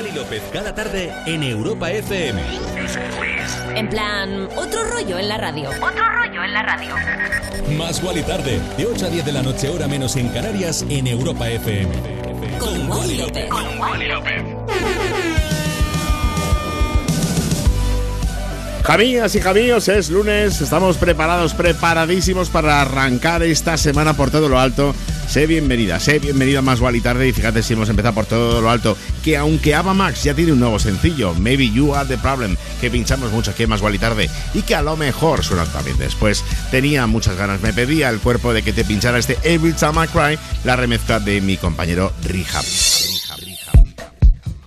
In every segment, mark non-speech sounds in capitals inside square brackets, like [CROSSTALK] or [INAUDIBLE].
Wally López cada tarde en Europa FM. En plan, otro rollo en la radio. Otro rollo en la radio. Más Wally tarde, de 8 a 10 de la noche, hora menos en Canarias, en Europa FM. Con Wally López. Con Wally López. Jamías y jamíos, es lunes, estamos preparados, preparadísimos para arrancar esta semana por todo lo alto. Sé bienvenida, sé bienvenida más Wally tarde y fíjate si hemos empezado por todo lo alto, que aunque Ava Max ya tiene un nuevo sencillo, Maybe You Are The Problem, que pinchamos mucho aquí más Wally tarde y que a lo mejor suena también después. Tenía muchas ganas, me pedía el cuerpo de que te pinchara este Every Time I Cry, la remezcla de mi compañero Rehab.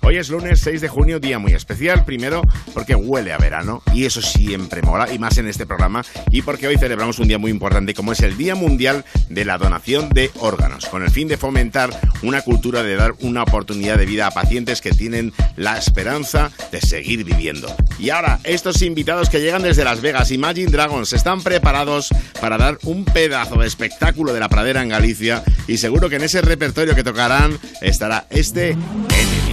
Hoy es lunes 6 de junio, día muy especial. Primero, porque huele a verano y eso siempre mola, y más en este programa. Y porque hoy celebramos un día muy importante, como es el Día Mundial de la Donación de Órganos, con el fin de fomentar una cultura de dar una oportunidad de vida a pacientes que tienen la esperanza de seguir viviendo. Y ahora, estos invitados que llegan desde Las Vegas, Imagine Dragons, están preparados para dar un pedazo de espectáculo de la pradera en Galicia. Y seguro que en ese repertorio que tocarán estará este Enemy.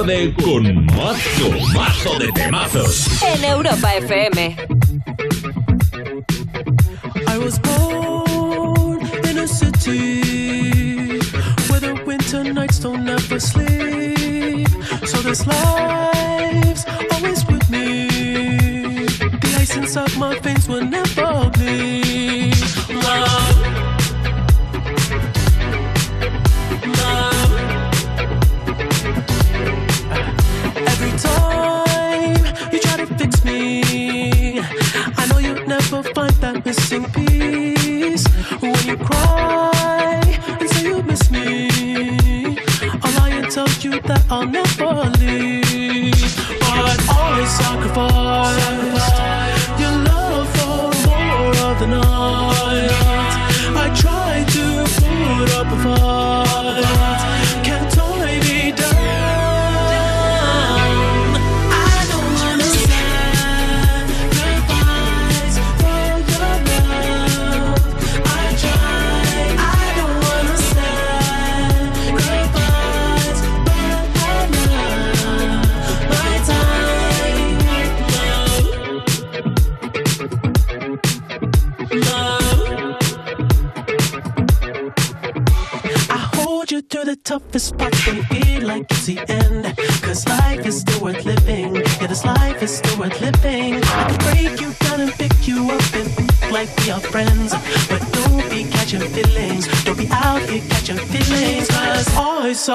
tarde con mazo, mazo de temazos. En Europa FM. I was born in a city where the winter nights don't ever sleep. So this life's always with me. The ice inside my veins will never bleed.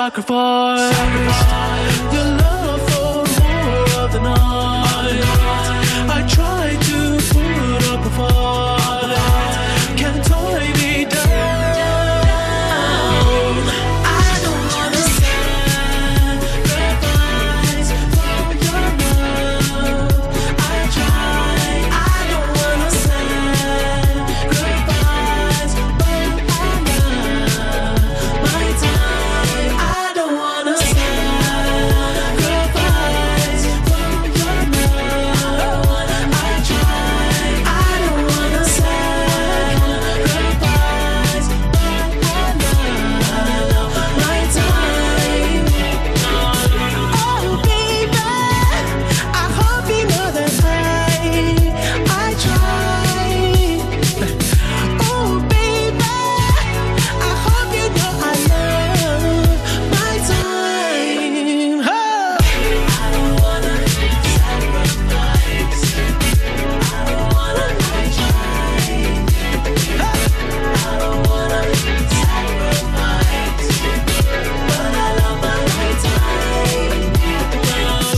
I sacrifice,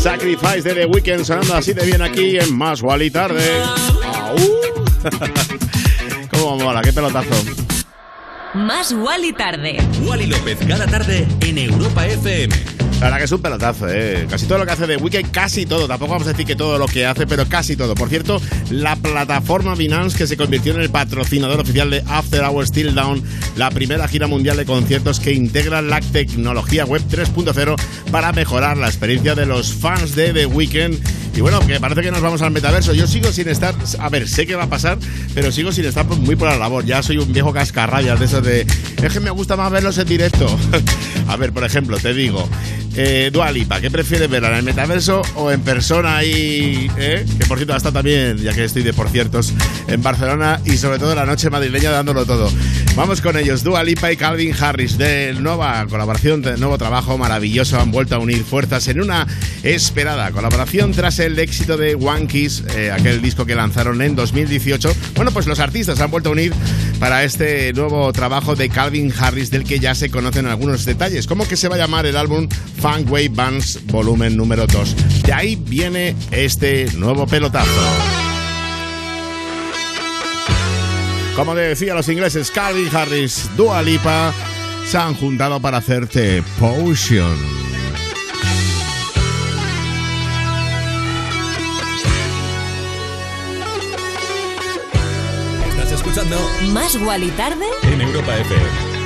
Sacrifice de The Weeknd sonando así de bien aquí en Más y Tarde. [LAUGHS] ¿Cómo mola? ¿Qué pelotazo? Más y Tarde. Wally López cada tarde en Europa FM. La verdad que es un pelotazo, ¿eh? Casi todo lo que hace The Weeknd, casi todo. Tampoco vamos a decir que todo lo que hace, pero casi todo. Por cierto, la plataforma Binance, que se convirtió en el patrocinador oficial de After Hours Still Down, la primera gira mundial de conciertos que integra la tecnología web 3.0 para mejorar la experiencia de los fans de The Weeknd. Y bueno, que parece que nos vamos al metaverso. Yo sigo sin estar, a ver, sé qué va a pasar, pero sigo sin estar muy por la labor. Ya soy un viejo cascarrayas de eso de, es que me gusta más verlos en directo. [LAUGHS] a ver, por ejemplo, te digo, eh, Dualipa, ¿qué prefieres ver en el metaverso o en persona ahí? Eh? Que por cierto está también, ya que estoy de por ciertos, en Barcelona y sobre todo la noche madrileña dándolo todo. Vamos con ellos, Dualipa y Calvin Harris, de nueva colaboración, de nuevo trabajo maravilloso, han vuelto a unir fuerzas en una esperada colaboración tras el éxito de One Kiss, eh, aquel disco que lanzaron en 2018. Bueno, pues los artistas han vuelto a unir para este nuevo trabajo de Calvin Harris, del que ya se conocen algunos detalles. ¿Cómo que se va a llamar el álbum Funk Wave Bands volumen número 2? De ahí viene este nuevo pelotazo. Como decía los ingleses, Calvin Harris, Dua Lipa se han juntado para hacerte Potion. Estás escuchando Más y Tarde en Europa FM.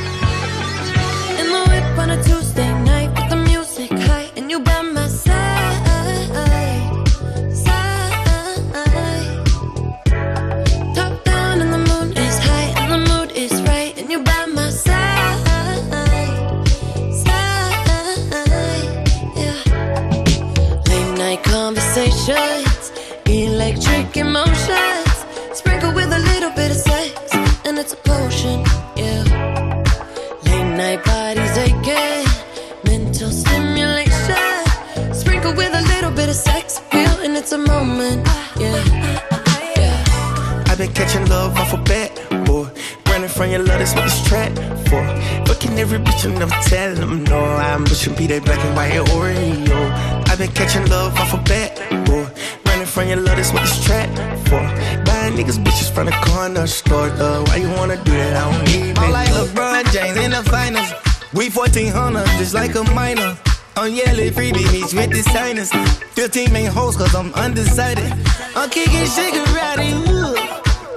It's a potion. Yeah. Late night bodies aching, mental stimulation. Sprinkle with a little bit of sex appeal, and it's a moment. Yeah, yeah. I've been catching love off a bat, boy. Running from your love, that's what this track for. Fucking every bitch and never tell them no. I'm pushing be that black and white Oreo. I've been catching love off a bat, boy. Running from your love, that's what this track for. Niggas bitches from the corner store, though. Why you wanna do that? I don't need I'm it. like LeBron James in the finals. We 1400, just like a minor. I'm yelling free beach with the signers. 15 main hoes, cause I'm undecided. I'm kicking shigarati, ooh.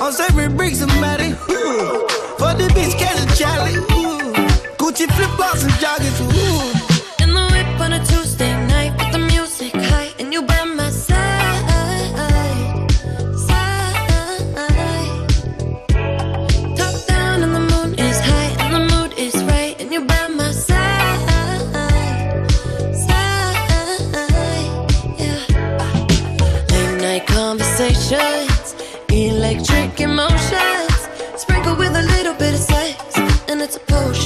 I'm serving bricks somebody, ooh. For the bitch, catch a Charlie, ooh. Gucci flip flops and joggers, ooh. It's a potion.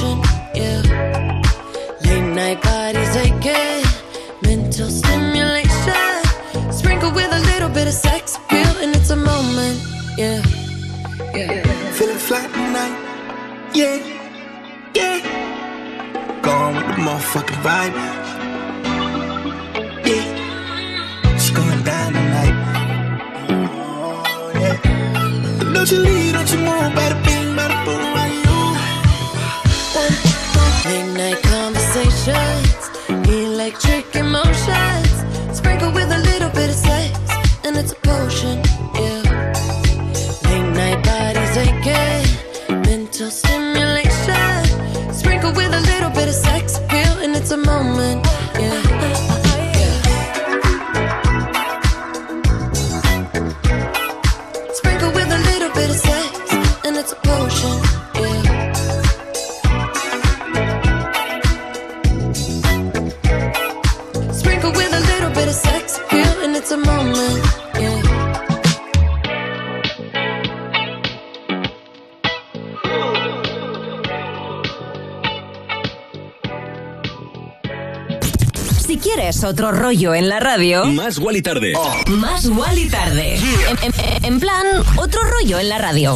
Otro rollo en la radio, Más Wally Tarde. más Wally tarde. En, en- en plan, otro rollo en la radio.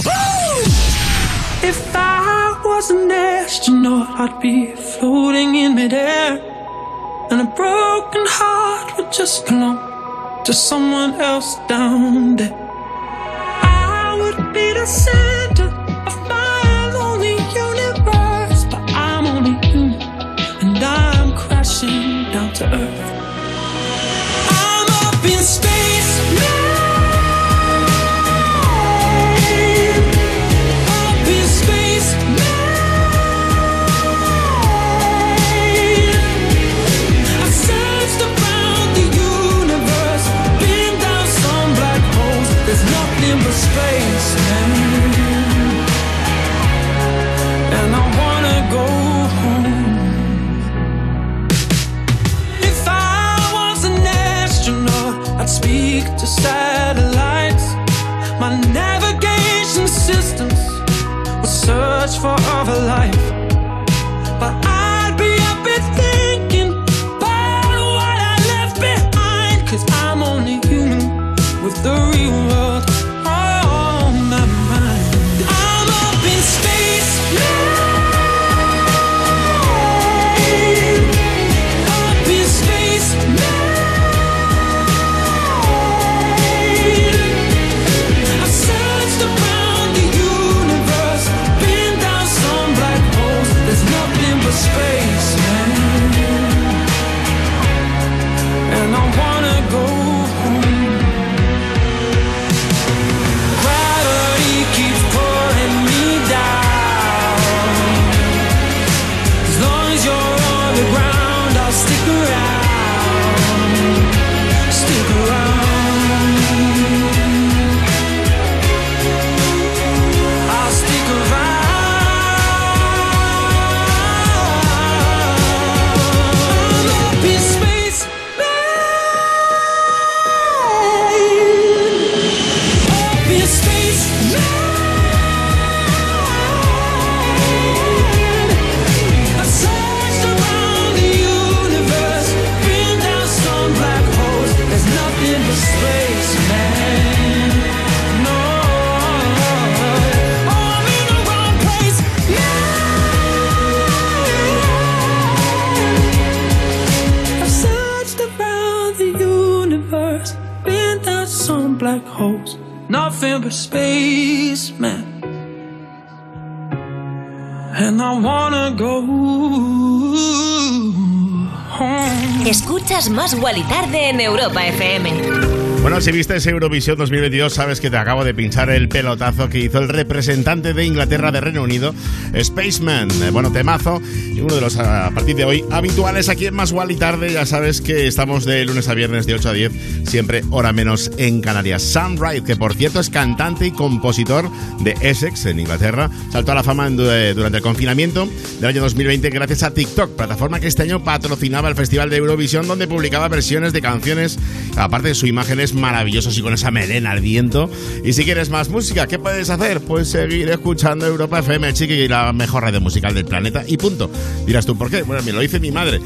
If I was an astronaut, I'd be floating in midair. And a broken heart would just belong to someone else down there. Más Wally tarde en Europa FM. Bueno, si viste ese Eurovisión 2022, sabes que te acabo de pinchar el pelotazo que hizo el representante de Inglaterra de Reino Unido, Spaceman. Bueno, temazo y uno de los a partir de hoy habituales aquí en Más y Tarde. Ya sabes que estamos de lunes a viernes de 8 a 10, siempre hora menos en Canarias. Sam Wright, que por cierto es cantante y compositor de Essex en Inglaterra, saltó a la fama en- eh, durante el confinamiento del año 2020 gracias a TikTok, plataforma que este año patrocinaba el Festival de Eurovisión donde publicaba versiones de canciones, aparte de su imagen es colores maravillosos y con esa melena al viento. Y si quieres más música, ¿qué puedes hacer? Pues seguir escuchando Europa FM, chiqui, la mejor radio musical del planeta. Y punto. Dirás tú, ¿por qué? Bueno, me lo dice mi madre.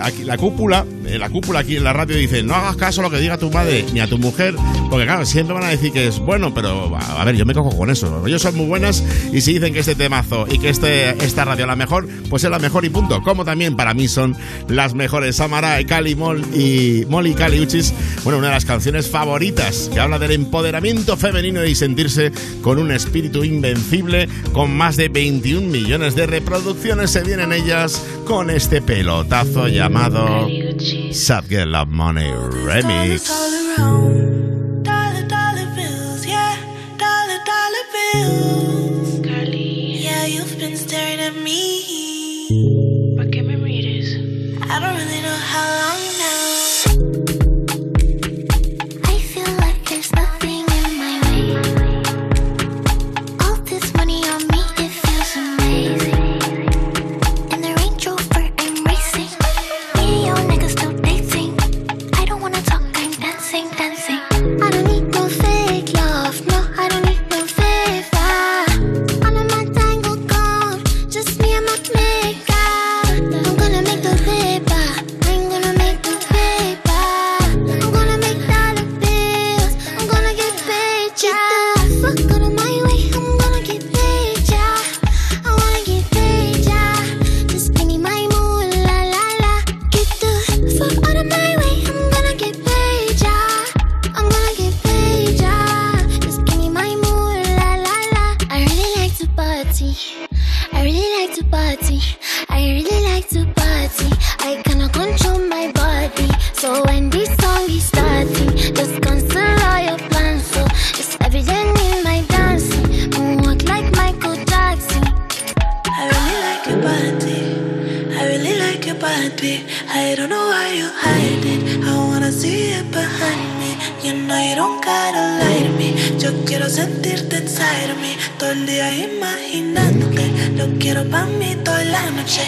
aquí, la cúpula, eh, la cúpula aquí en la radio dice, no hagas caso a lo que diga tu madre ni a tu mujer, porque claro, siempre van a decir que es bueno, pero a ver, yo me cojo con eso. Ellos son muy buenas y si dicen que este temazo y que este, esta radio es la mejor, pues es la mejor y punto. Como también para mí son las mejores. Samara, Cali, Mol y Molly Caliuchis, bueno, una de las canciones favoritas que habla del empoderamiento femenino y sentirse con un espíritu invencible, con más de 21 millones de reproducciones se vienen ellas con este pelotazo llamado Sad Girl Love Money Remix. all around. I don't know why you hide it. I wanna see it behind me. You know you don't gotta lie to me. Yo quiero sentirte inside of me. Todo el día imaginándote. Lo quiero para mí toda la noche.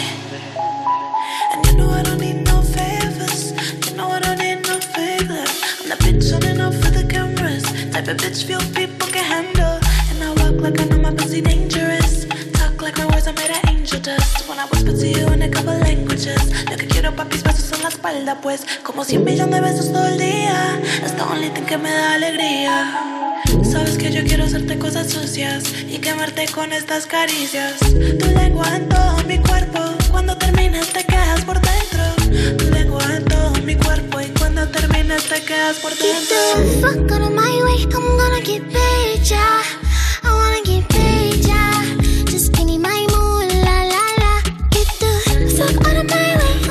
And you know I don't need no favors. You know I don't need no favor. I'm not bitch on enough for the cameras. Type of bitch few people. noches When I whisper to you in a couple languages. Lo que quiero pa' mis besos en la espalda pues. Como cien millones de besos todo el día. Es the only thing que me da alegría. Sabes que yo quiero hacerte cosas sucias Y quemarte con estas caricias. Tu lengua en todo mi cuerpo Cuando terminas te quedas por dentro. Tu lengua en todo mi cuerpo Y cuando terminas te quedas por dentro. Get the fuck out of my way I'm gonna get paid, yeah I wanna get paid my way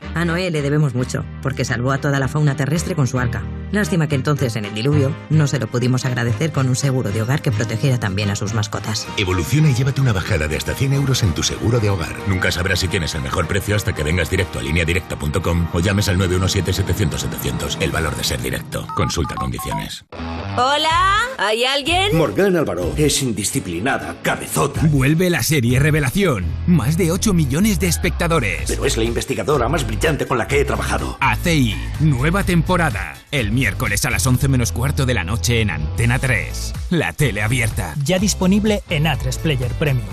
A Noé le debemos mucho, porque salvó a toda la fauna terrestre con su arca. Lástima que entonces, en el diluvio, no se lo pudimos agradecer con un seguro de hogar que protegiera también a sus mascotas. Evoluciona y llévate una bajada de hasta 100 euros en tu seguro de hogar. Nunca sabrás si tienes el mejor precio hasta que vengas directo a lineadirecta.com o llames al 917-700-700. El valor de ser directo. Consulta condiciones. Hola, ¿hay alguien? Morgan Álvaro es indisciplinada, cabezota. Vuelve la serie Revelación. Más de 8 millones de espectadores. Pero es la investigadora más brillante con la que he trabajado. ACI, nueva temporada. El miércoles a las 11 menos cuarto de la noche en Antena 3. La tele abierta. Ya disponible en A3 Player Premium.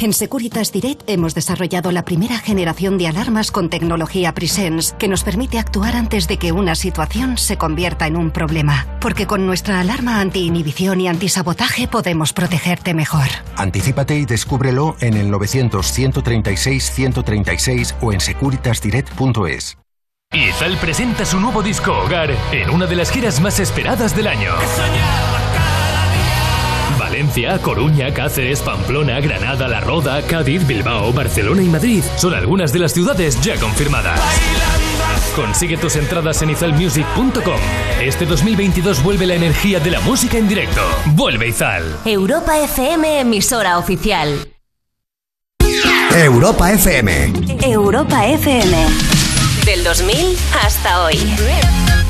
En Securitas Direct hemos desarrollado la primera generación de alarmas con tecnología Presence que nos permite actuar antes de que una situación se convierta en un problema. Porque con nuestra alarma anti-inhibición y antisabotaje podemos protegerte mejor. Anticípate y descúbrelo en el 900-136-136 o en securitasdirect.es. Izal presenta su nuevo disco Hogar en una de las giras más esperadas del año. Valencia, Coruña, Cáceres, Pamplona, Granada, La Roda, Cádiz, Bilbao, Barcelona y Madrid son algunas de las ciudades ya confirmadas. Consigue tus entradas en izalmusic.com. Este 2022 vuelve la energía de la música en directo. Vuelve Izal. Europa FM, emisora oficial. Europa FM. Europa FM. Del 2000 hasta hoy.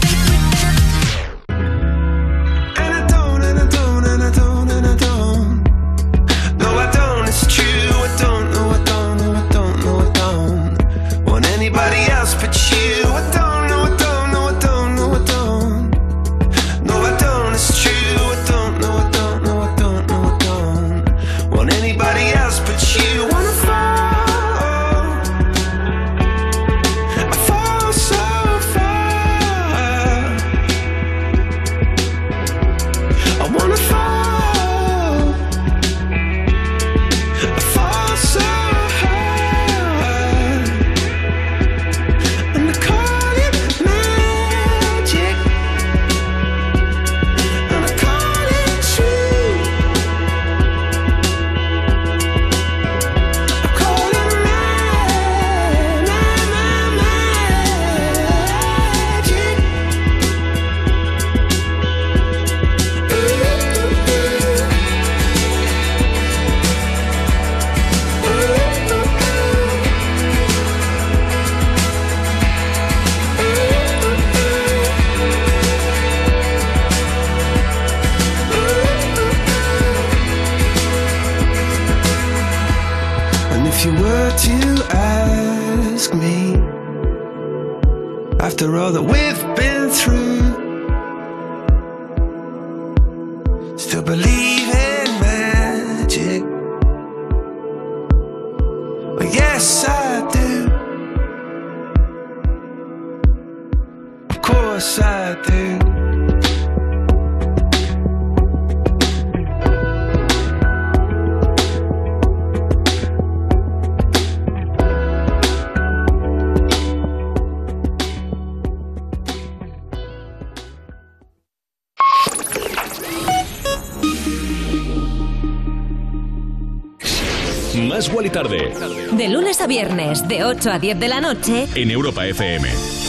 Viernes, de 8 a 10 de la noche. en Europa FM.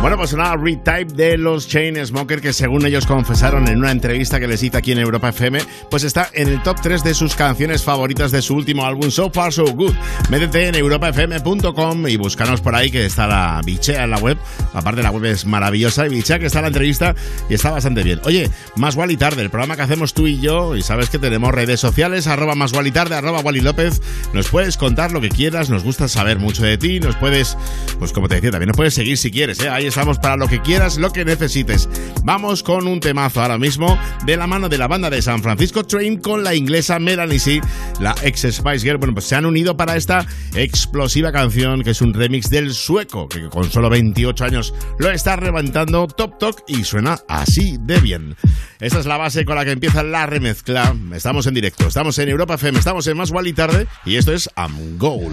Bueno, pues una retype de los Chainsmokers que según ellos confesaron en una entrevista que les hice aquí en Europa FM, pues está en el top 3 de sus canciones favoritas de su último álbum So Far So Good. Métete en europafm.com y búscanos por ahí que está la bichea en la web. Aparte la web es maravillosa y bichea que está la entrevista y está bastante bien. Oye, más Wally tarde, el programa que hacemos tú y yo y sabes que tenemos redes sociales arroba más Wally tarde, arroba Wally López. Nos puedes contar lo que quieras, nos gusta saber mucho de ti, nos puedes, pues como te decía, también nos puedes seguir si quieres, ¿eh? Ahí estamos para lo que quieras, lo que necesites. Vamos con un temazo ahora mismo de la mano de la banda de San Francisco Train con la inglesa Melanie C, la ex Spice Girl. Bueno, pues se han unido para esta explosiva canción que es un remix del sueco que con solo 28 años lo está levantando Top Talk y suena así de bien. Esa es la base con la que empieza la remezcla. Estamos en directo, estamos en Europa FM, estamos en Más y Tarde y esto es Am Goal.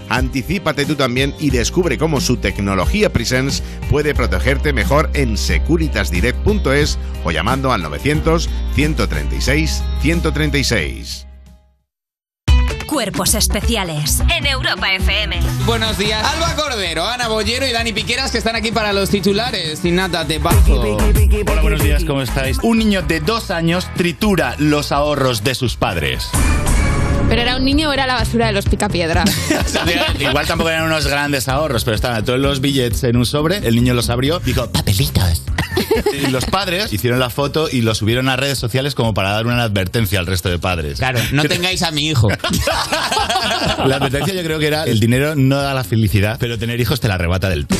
Anticípate tú también y descubre cómo su tecnología Presence puede protegerte mejor en securitasdirect.es o llamando al 900 136 136. Cuerpos especiales en Europa FM. Buenos días. Alba Cordero, Ana Bollero y Dani Piqueras que están aquí para los titulares. Sin nada de bajo. Hola, buenos días, ¿cómo estáis? Un niño de dos años tritura los ahorros de sus padres. ¿Pero era un niño o era la basura de los picapiedras? [LAUGHS] Igual tampoco eran unos grandes ahorros, pero estaban todos los billetes en un sobre, el niño los abrió, dijo, papelitos. [LAUGHS] Y los padres hicieron la foto y lo subieron a redes sociales como para dar una advertencia al resto de padres. Claro, no tengáis a mi hijo. [LAUGHS] La advertencia yo creo que era, el dinero no da la felicidad, pero tener hijos te la arrebata del todo.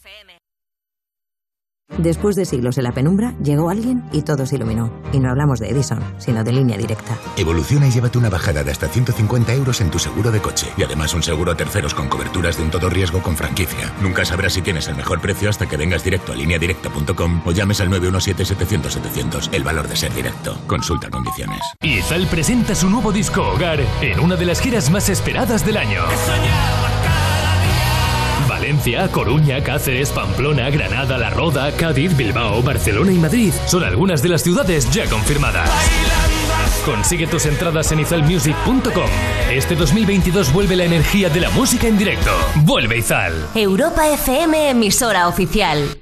Después de siglos en la penumbra, llegó alguien y todo se iluminó. Y no hablamos de Edison, sino de línea directa. Evoluciona y llévate una bajada de hasta 150 euros en tu seguro de coche. Y además un seguro a terceros con coberturas de un todo riesgo con franquicia. Nunca sabrás si tienes el mejor precio hasta que vengas directo a lineadirecta.com o llames al 917-700-700. El valor de ser directo. Consulta condiciones. Izal presenta su nuevo disco Hogar en una de las giras más esperadas del año. Valencia, Coruña, Cáceres, Pamplona, Granada, La Roda, Cádiz, Bilbao, Barcelona y Madrid son algunas de las ciudades ya confirmadas. Consigue tus entradas en izalmusic.com. Este 2022 vuelve la energía de la música en directo. Vuelve Izal. Europa FM, emisora oficial.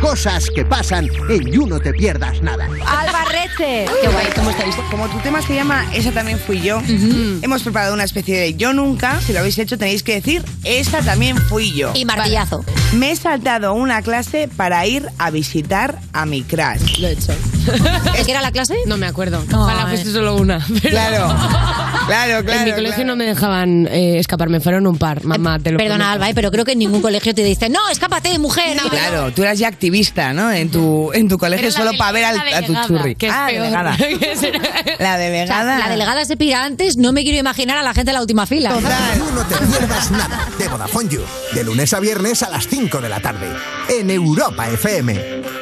Cosas que pasan en You No Te Pierdas Nada. Albarrete. Qué guay, ¿cómo estáis? Como tu tema se llama Esa también fui yo, hemos preparado una especie de Yo Nunca. Si lo habéis hecho, tenéis que decir Esa también fui yo. Y martillazo. Me he saltado una clase para ir a visitar a mi crush. Lo he hecho. [LAUGHS] ¿De qué era la clase? No me acuerdo. Ojalá fuese solo una. [LAUGHS] Claro. Claro, claro. En mi colegio no me dejaban eh, escaparme, fueron un par. Mamá, te lo Perdona. Alba, eh, pero creo que en ningún colegio te dicen, no, escápate, mujer. Claro, tú eras ya activista, ¿no? En tu, en tu colegio Pero solo para ver al- a tu churri. que es ah, peor. delegada. [LAUGHS] La O delegada. sea, la delegada se pira antes, no me quiero imaginar a la gente en la última fila. You No Te Pierdas Nada de Vodafone You. De lunes a viernes a las 5 de la tarde. En Europa FM.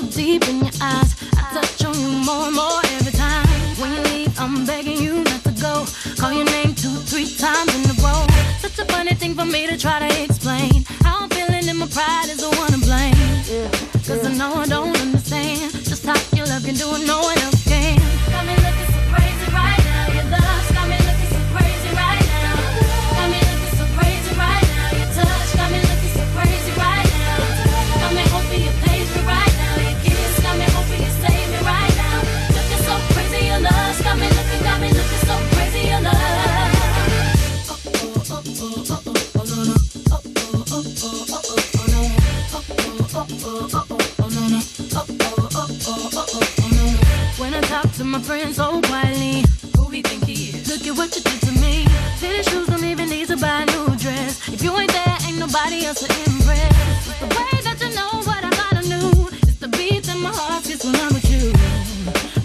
So deep in your eyes. I touch on you more and more every time. When you leave, I'm begging you not to go. Call your name two, three times in a row. Such a funny thing for me to try to explain. How I'm feeling and my pride is the one to blame. Cause I know I don't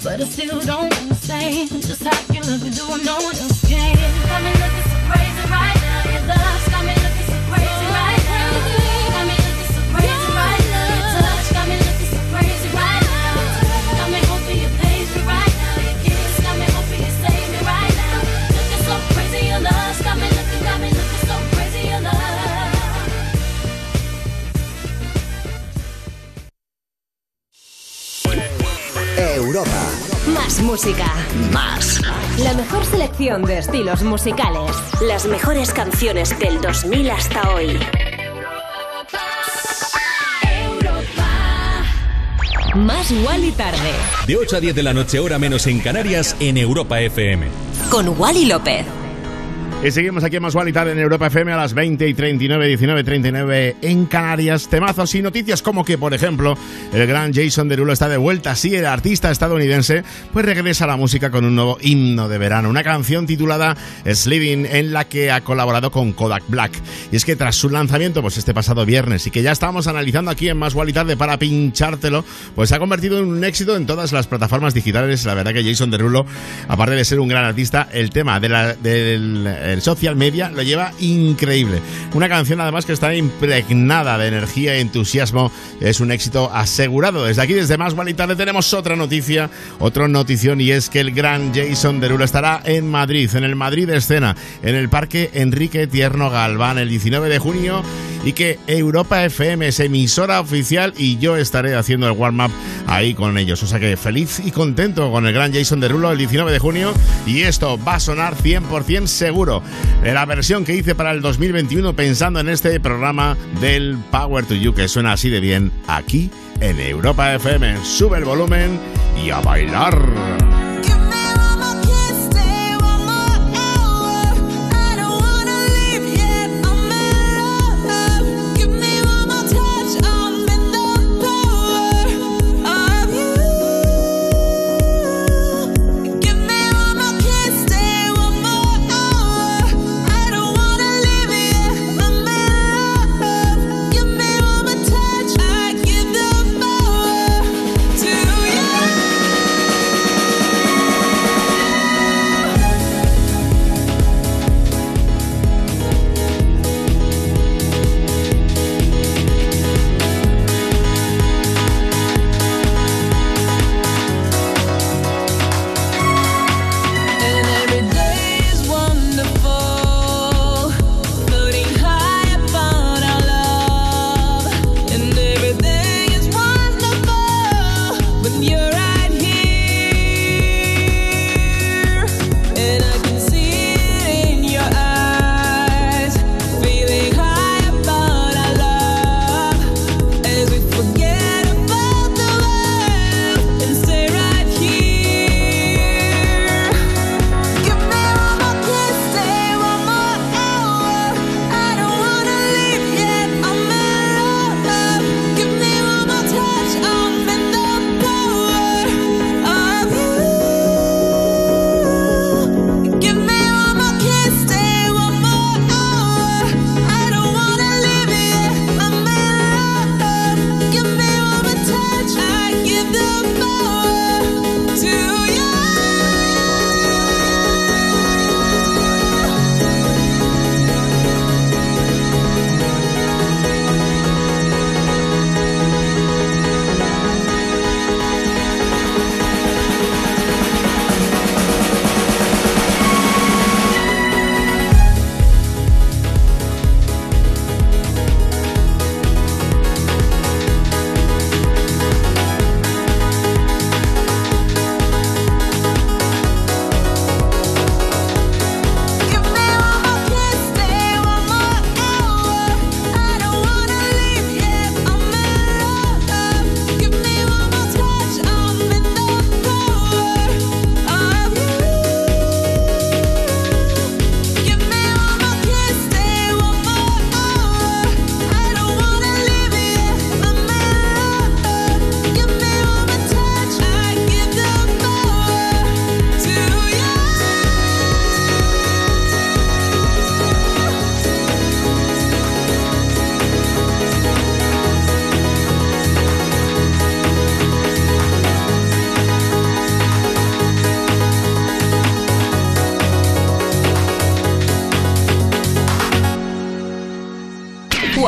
But I still don't understand just how you look and do. One else música. Más. La mejor selección de estilos musicales. Las mejores canciones del 2000 hasta hoy. Más Wally tarde. De 8 a 10 de la noche, hora menos en Canarias, en Europa FM. Con Wally López. Y seguimos aquí en Más Tarde en Europa FM a las 20 y 39, 19, 39 en Canarias. Temazos y noticias como que, por ejemplo, el gran Jason Derulo está de vuelta. Sí, el artista estadounidense pues regresa a la música con un nuevo himno de verano. Una canción titulada Sliving en la que ha colaborado con Kodak Black. Y es que tras su lanzamiento, pues este pasado viernes y que ya estábamos analizando aquí en Más Tarde para pinchártelo, pues se ha convertido en un éxito en todas las plataformas digitales. La verdad que Jason Derulo, aparte de ser un gran artista, el tema de la, del el social media lo lleva increíble. Una canción además que está impregnada de energía y entusiasmo. Es un éxito asegurado. Desde aquí, desde Más le tenemos otra noticia, otra notición y es que el gran Jason Derulo estará en Madrid, en el Madrid Escena, en el Parque Enrique Tierno Galván el 19 de junio y que Europa FM es emisora oficial y yo estaré haciendo el warm-up ahí con ellos. O sea que feliz y contento con el gran Jason Derulo el 19 de junio y esto va a sonar 100% seguro la versión que hice para el 2021 pensando en este programa del Power to You que suena así de bien aquí en Europa FM. Sube el volumen y a bailar.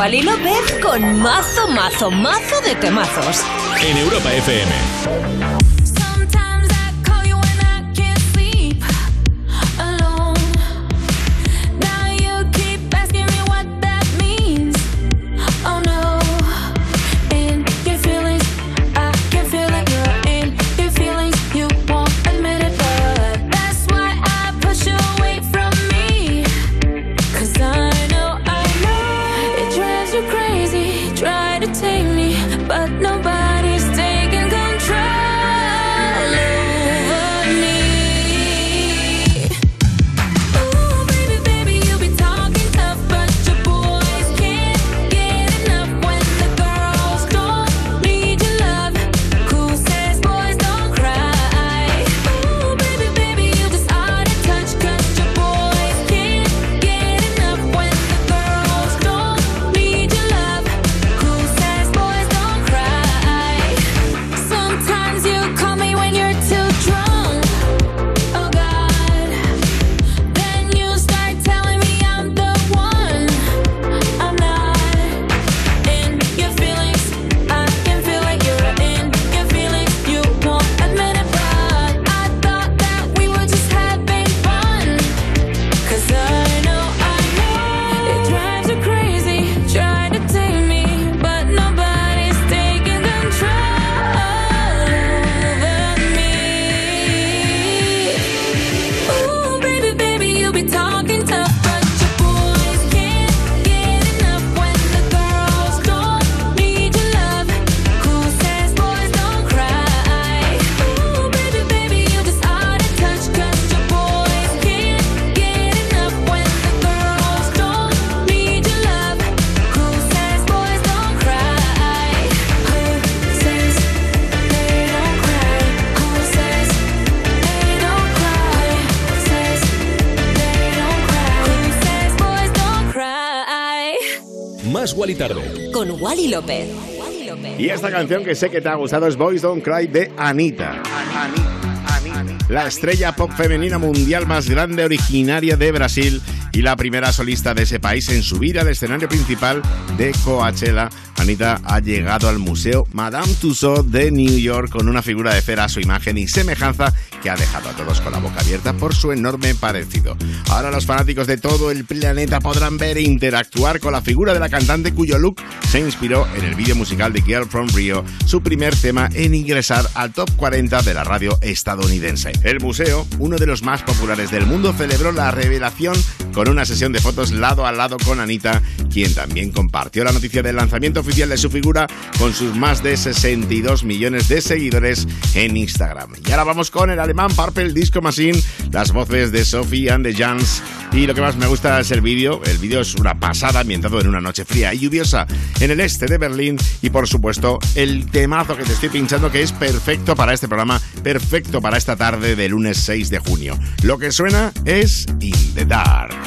Wally López con mazo, mazo, mazo de temazos. En Europa FM. Tarde. Con Wally López. Y esta canción que sé que te ha gustado es Boys Don't Cry de Anita. La estrella pop femenina mundial más grande originaria de Brasil y la primera solista de ese país en subir al escenario principal de Coachella. Anita ha llegado al Museo Madame Tussauds de New York con una figura de cera a su imagen y semejanza que ha dejado a todos con la boca abierta por su enorme parecido. Ahora los fanáticos de todo el planeta podrán ver e interactuar con la figura de la cantante cuyo look se inspiró en el vídeo musical de Girl from Rio, su primer tema en ingresar al top 40 de la radio estadounidense. El museo, uno de los más populares del mundo, celebró la revelación con una sesión de fotos lado a lado con Anita, quien también compartió la noticia del lanzamiento oficial de su figura con sus más de 62 millones de seguidores en Instagram. Y ahora vamos con el alemán Purple Disco Machine, las voces de Sophie and the Jans. Y lo que más me gusta es el vídeo. El vídeo es una pasada ambientado en una noche fría y lluviosa en el este de Berlín. Y por supuesto, el temazo que te estoy pinchando que es perfecto para este programa, perfecto para esta tarde de lunes 6 de junio. Lo que suena es In the Dark.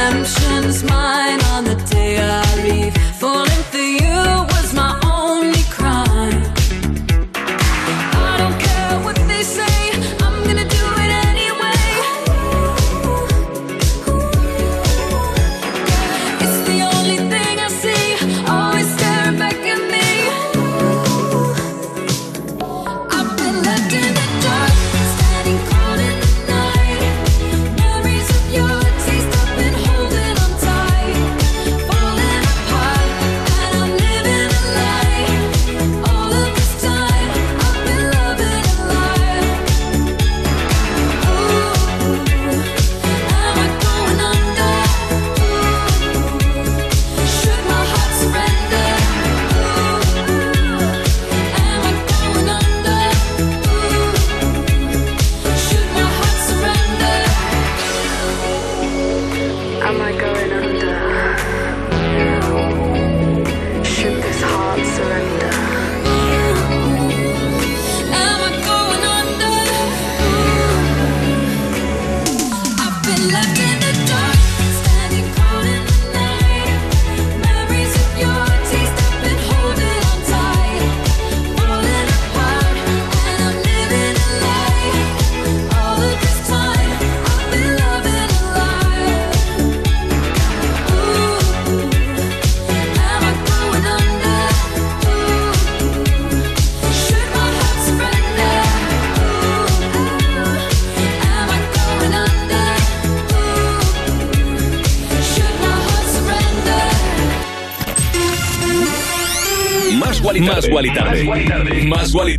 Redemption's mine on the day I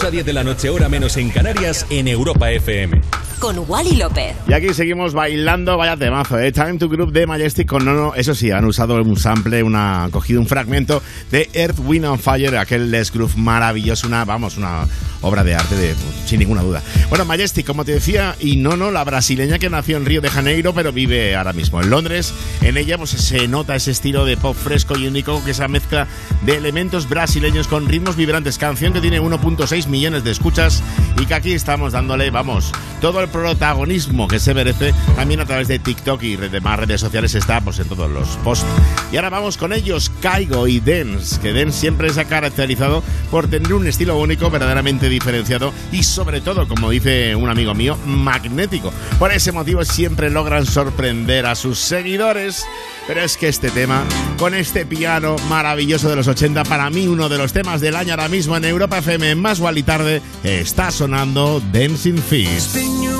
8 a 10 de la noche, hora menos en Canarias, en Europa FM. Con Wally López. Y aquí seguimos bailando, vaya temazo, ¿eh? Time to Group de Majestic con Nono. Eso sí, han usado un sample, una, han cogido un fragmento de Earth, Wind and Fire, aquel Les Groove maravilloso, una, vamos, una obra de arte de, sin ninguna duda. Bueno, Majestic, como te decía, y Nono, la brasileña que nació en Río de Janeiro, pero vive ahora mismo en Londres. En ella pues se nota ese estilo de pop fresco y único, que esa mezcla de elementos brasileños con ritmos vibrantes. Canción que tiene 1.6 millones de escuchas y que aquí estamos dándole, vamos, todo el protagonismo que se merece también a través de TikTok y demás redes sociales está pues en todos los posts. Y ahora vamos con ellos, Caigo y Dance, que Dance siempre se ha caracterizado por tener un estilo único, verdaderamente diferenciado y sobre todo, como dice un amigo mío, magnético. Por ese motivo siempre logran sorprender a sus seguidores. Pero es que este tema, con este piano maravilloso de los 80, para mí uno de los temas del año ahora mismo en Europa FM Más y Tarde, está sonando Dancing Feet.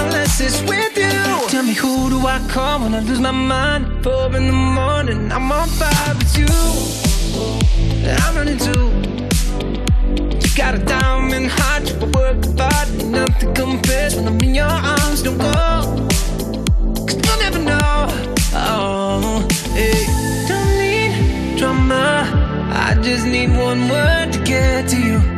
unless it's with you. Tell me who do I call when I lose my mind? Four in the morning, I'm on fire with you. I'm running too. You got a diamond heart, you work hard, nothing compares when I'm in your arms. Don't go, cause you'll never know. Oh, hey. Don't need drama. I just need one word to get to you.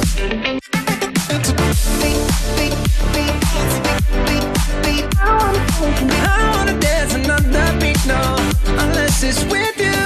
I wanna dance another beat, no, unless it's with you.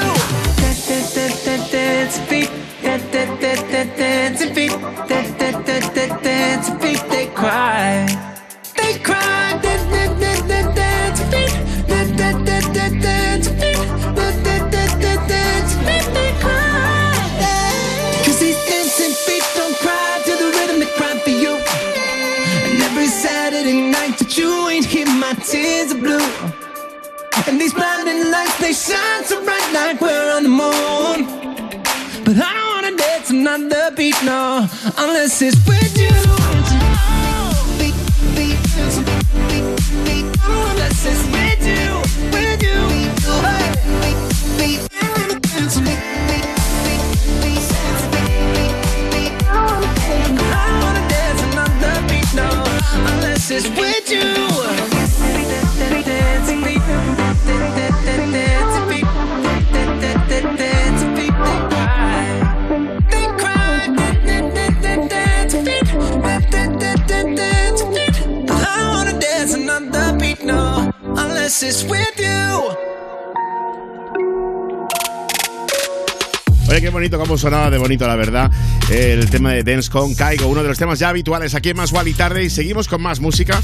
Bonito, la verdad, el tema de Dance con Caigo, uno de los temas ya habituales aquí en Más y Tarde y seguimos con más música.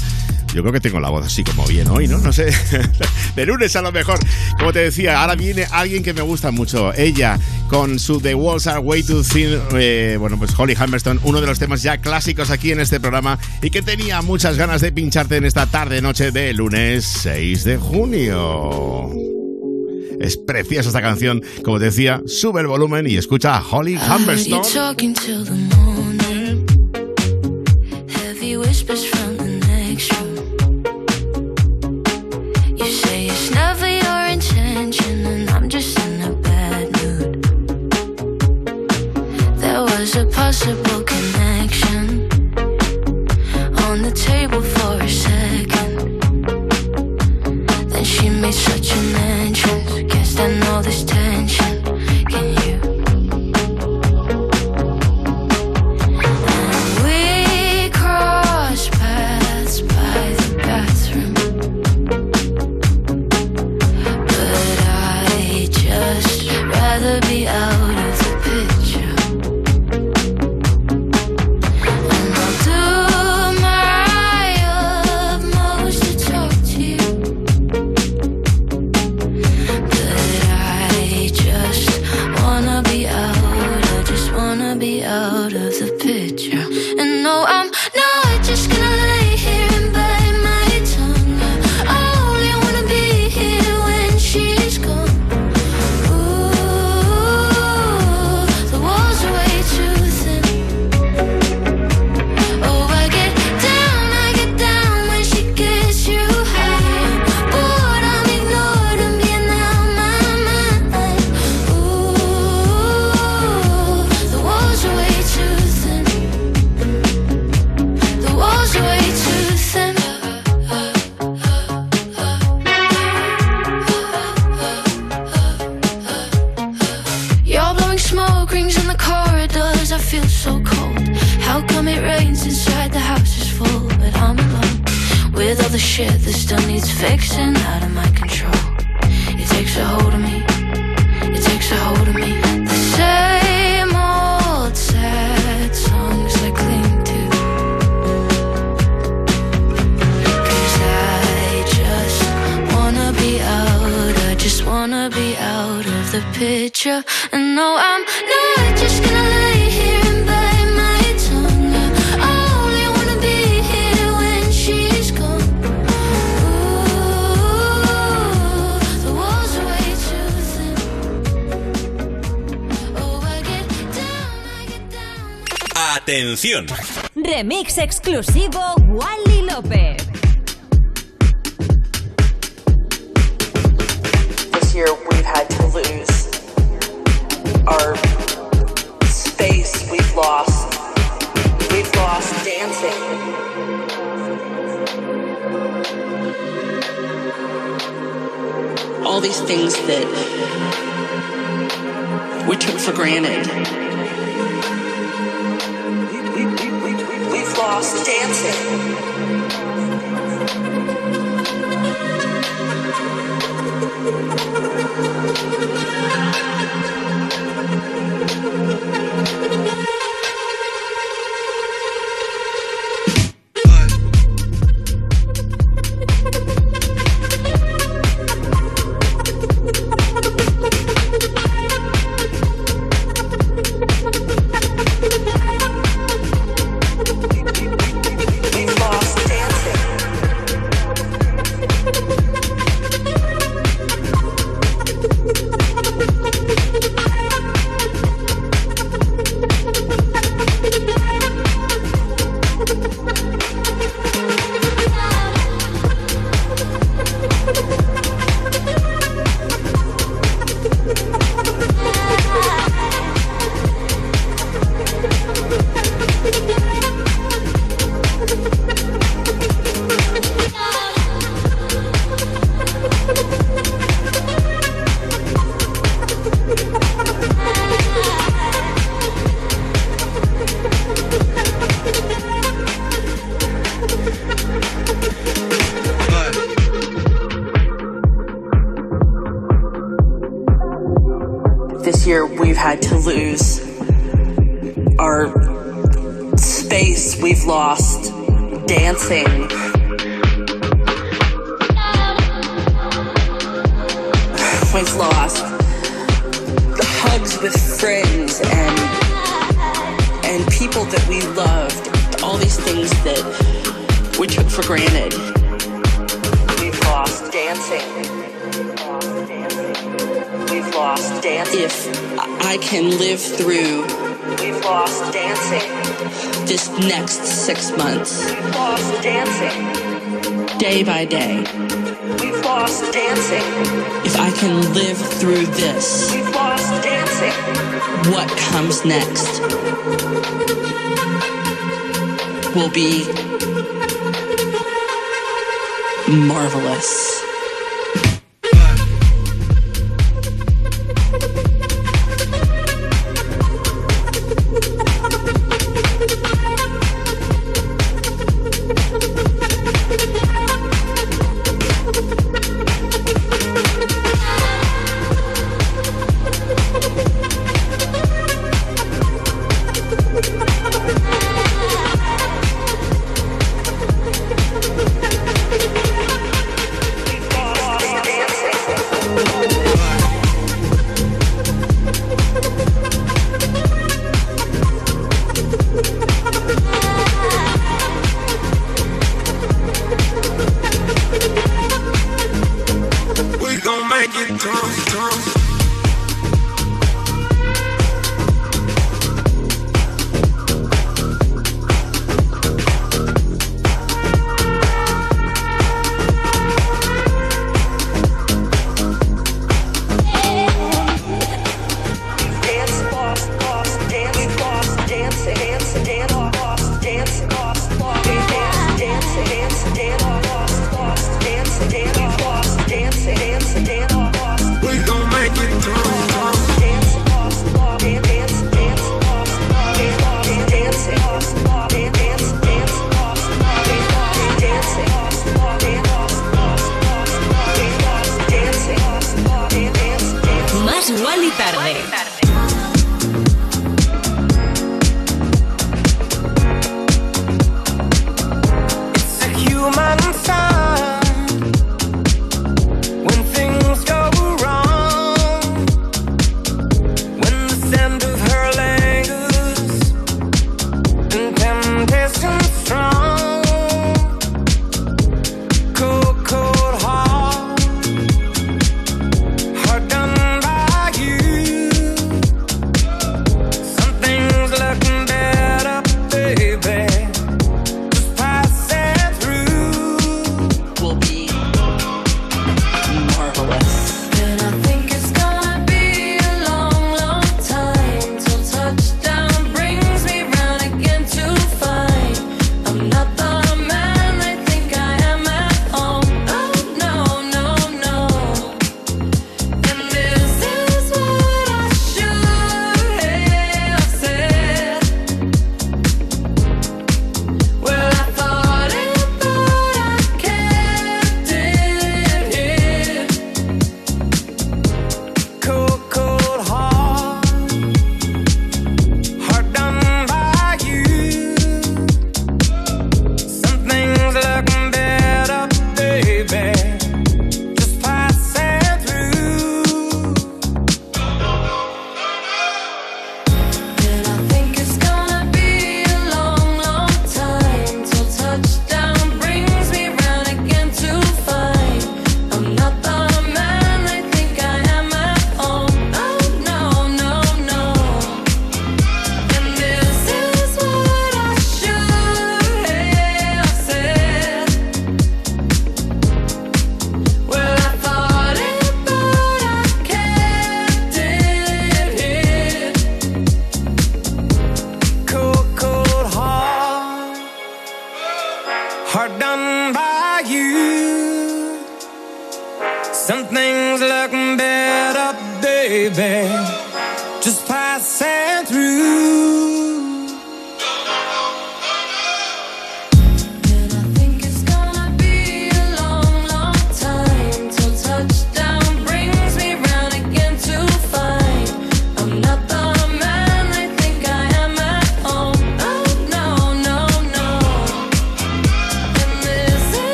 Yo creo que tengo la voz así como bien hoy, ¿no? No sé, [LAUGHS] de lunes a lo mejor. Como te decía, ahora viene alguien que me gusta mucho. Ella, con su The Walls Are Way Too Thin, eh, bueno, pues Holly Humberstone, uno de los temas ya clásicos aquí en este programa y que tenía muchas ganas de pincharte en esta tarde-noche de lunes 6 de junio. Es preciosa esta canción. Como te decía, sube el volumen y escucha a Holly you Humberstone. the corridors, I feel so cold. How come it rains inside the house is full, but I'm alone with all the shit that still needs fixing out of my control. It takes a hold of me. It takes a hold of me. The same old sad songs I cling to. Cause I just wanna be out. I just wanna be out of the picture. And no, I'm. Atención. Remix exclusivo Wally López. This year we've had to lose our space we've lost. We've lost dancing. all these things that we took for granted. What comes next will be marvelous.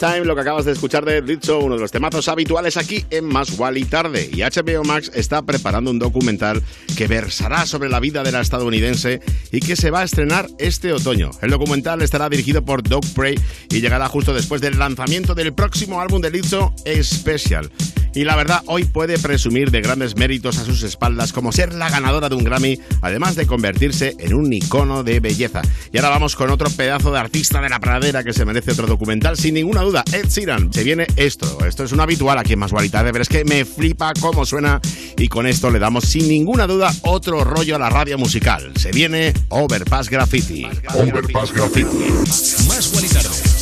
Downtime, lo que acabas de escuchar de Dicho, uno de los temazos habituales aquí en Más y Tarde. Y HBO Max está preparando un documental que versará sobre la vida de la estadounidense y que se va a estrenar este otoño. El documental estará dirigido por Doug Prey y llegará justo después del lanzamiento del próximo álbum de Lizzo, Special. Y la verdad, hoy puede presumir de grandes méritos a sus espaldas como ser la ganadora de un Grammy, además de convertirse en un icono de belleza. Y ahora vamos con otro pedazo de artista de la pradera que se merece otro documental, sin ninguna duda, Ed Sheeran. Se viene esto, esto es un habitual aquí en Más Tarde, pero es que me flipa cómo suena y con esto le damos sin ninguna duda otro rollo a la radio musical. Se viene Overpass Graffiti. Overpass Graffiti. Más.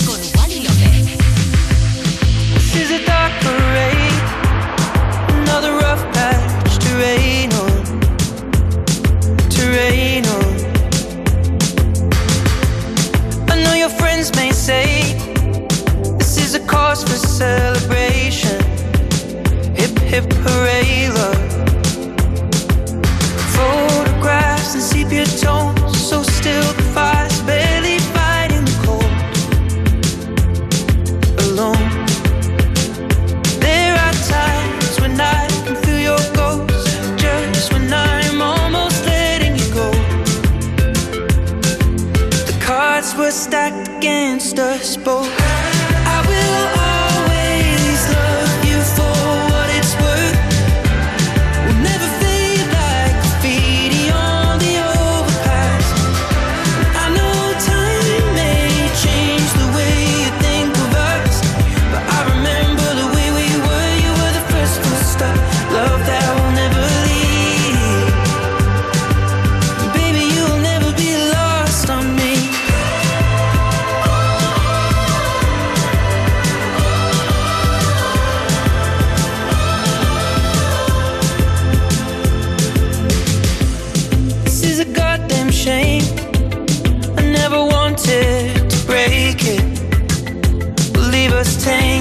Con Wally López. This is a cause for celebration. Hip hip hooray, love. Photographs and sepia tones, so still the fire's barely fighting the cold. Alone. Against us both.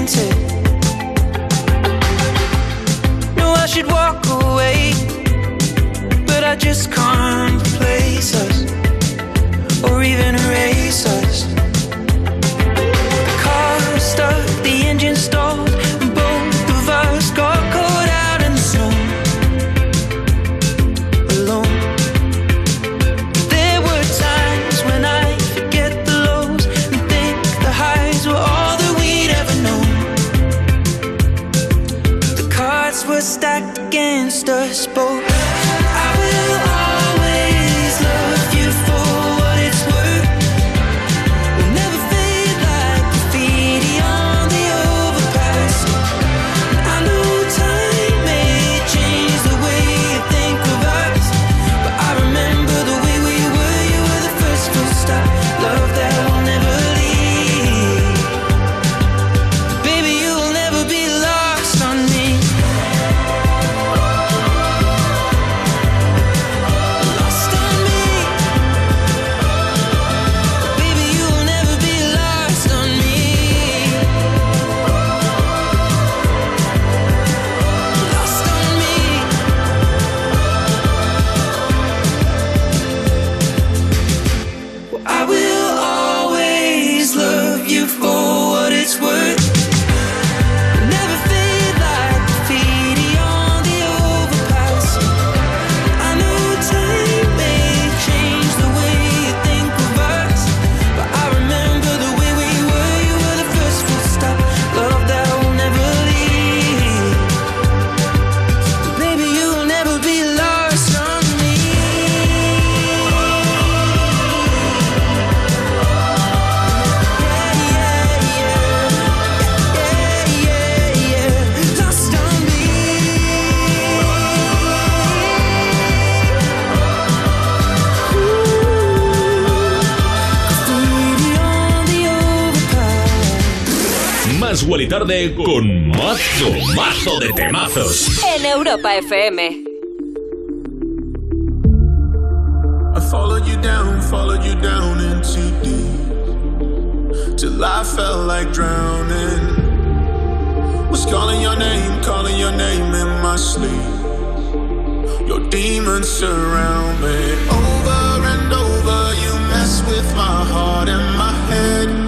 romantic. Knew I should walk away, but I just can't replace us or even erase us. Just both tarde con mazo, mazo de temazos. En Europa FM. I followed you down, followed you down into deep. Till I felt like drowning. Was calling your name, calling your name in my sleep. Your demons surround me. Over and over, you mess with my heart and my head.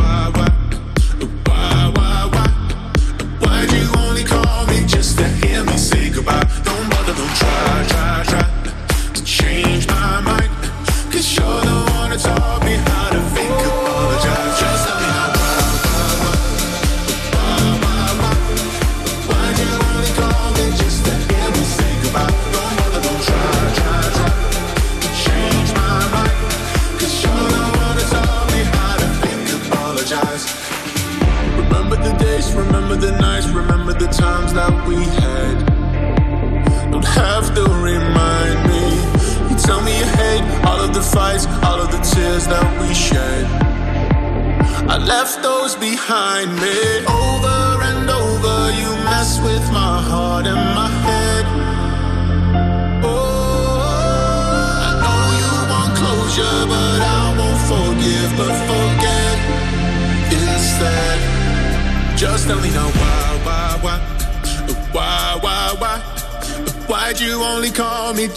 just to hear me say goodbye. Don't bother, don't try.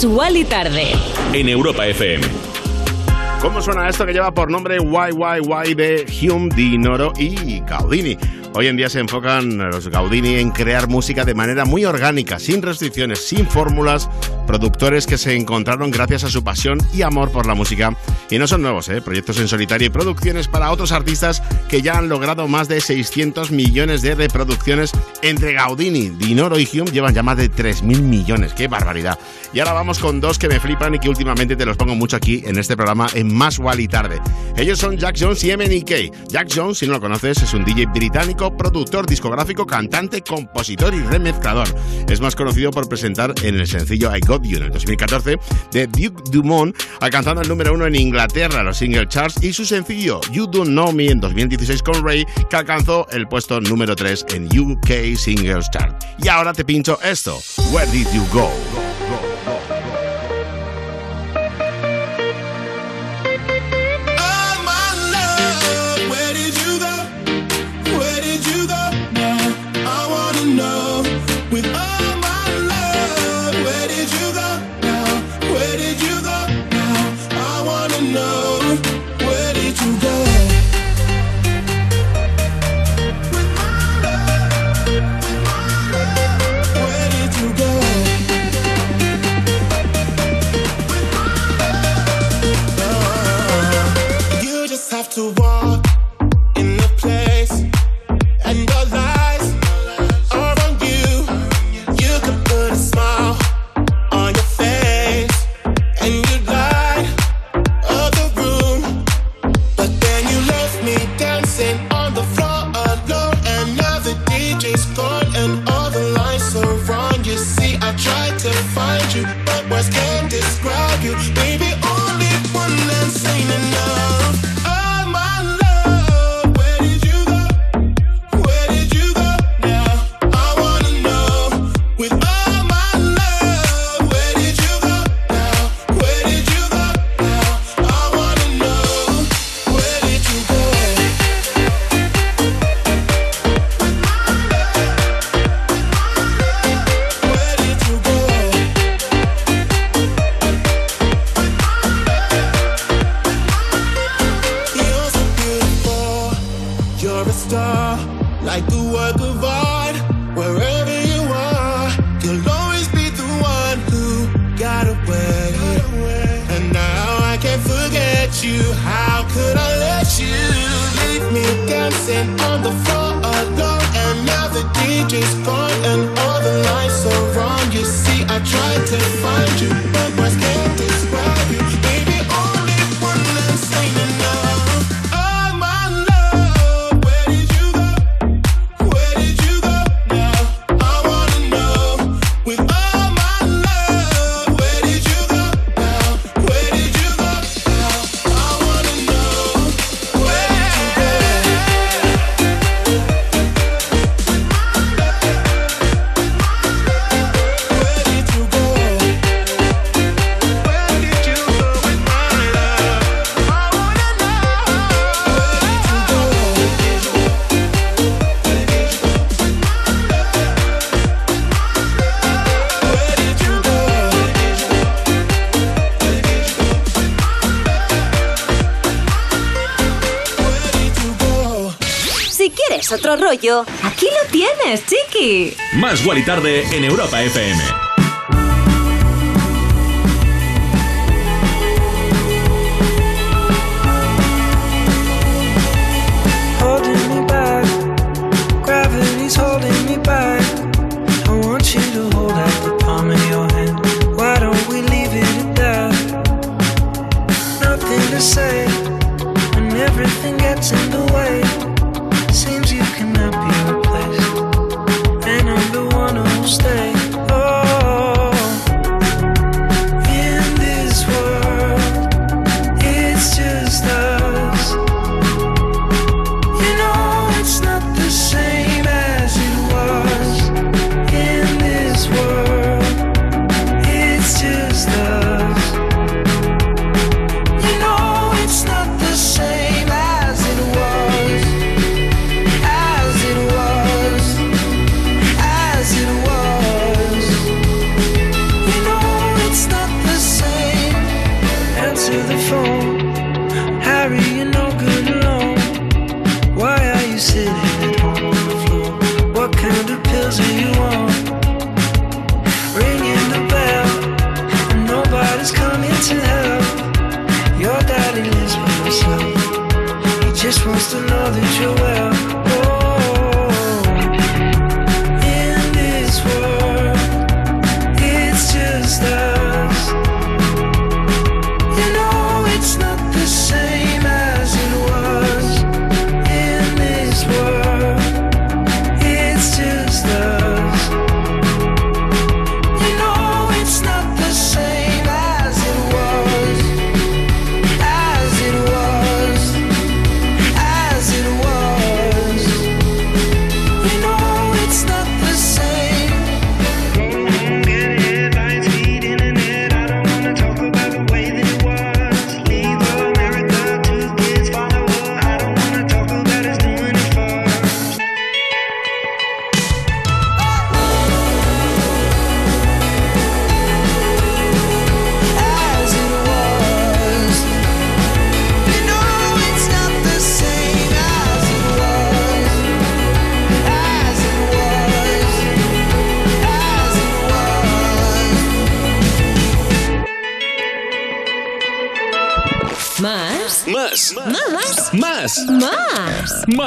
Más Wally tarde. En Europa FM. ¿Cómo suena esto que lleva por nombre YYY de Hume, Dinoro y Gaudini? Hoy en día se enfocan los Gaudini en crear música de manera muy orgánica, sin restricciones, sin fórmulas, productores que se encontraron gracias a su pasión y amor por la música. Y no son nuevos, ¿eh? proyectos en solitario y producciones para otros artistas que ya han logrado más de 600 millones de reproducciones entre Gaudini, Dinoro y Hume llevan ya más de 3.000 millones. ¡Qué barbaridad! Y ahora vamos con dos que me flipan y que últimamente te los pongo mucho aquí en este programa en Más y Tarde. Ellos son Jack Jones y MNK. Jack Jones, si no lo conoces, es un DJ británico productor discográfico, cantante, compositor y remezclador. Es más conocido por presentar en el sencillo I Got En el 2014 de Duke Dumont, alcanzando el número uno en Inglaterra, los single charts, y su sencillo You Don't Know Me en 2016 con Ray, que alcanzó el puesto número 3 en UK Singles Chart. Y ahora te pincho esto, Where Did You Go? to walk. Otro rollo, aquí lo tienes, chiqui. Más y Tarde en Europa FM. to help Your daddy lives by himself. He just wants to know that you're well.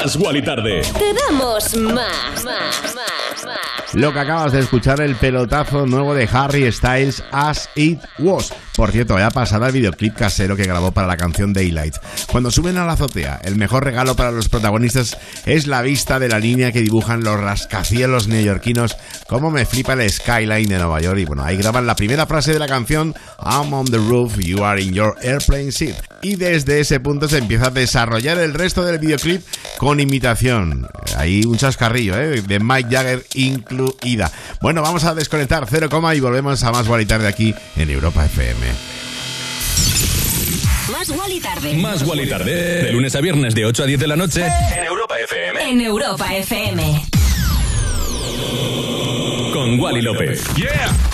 Más. Más Wally tarde. Te damos más. Más, más, más. Lo que acabas de escuchar, el pelotazo nuevo de Harry Styles, As It Was. Por cierto, ya pasada el videoclip casero que grabó para la canción Daylight. Cuando suben a la azotea, el mejor regalo para los protagonistas es la vista de la línea que dibujan los rascacielos neoyorquinos. Como me flipa el skyline de Nueva York. Y bueno, ahí graban la primera frase de la canción I'm on the roof, you are in your airplane seat. Y desde ese punto se empieza a desarrollar el resto del videoclip con imitación. Ahí un chascarrillo, ¿eh? De Mike Jagger incluida. Bueno, vamos a desconectar 0, y volvemos a más Guaritar de aquí en Europa FM. Más Wally tarde. Más Wally tarde. De lunes a viernes de 8 a 10 de la noche. En Europa FM. En Europa FM. Con Wally López. Yeah.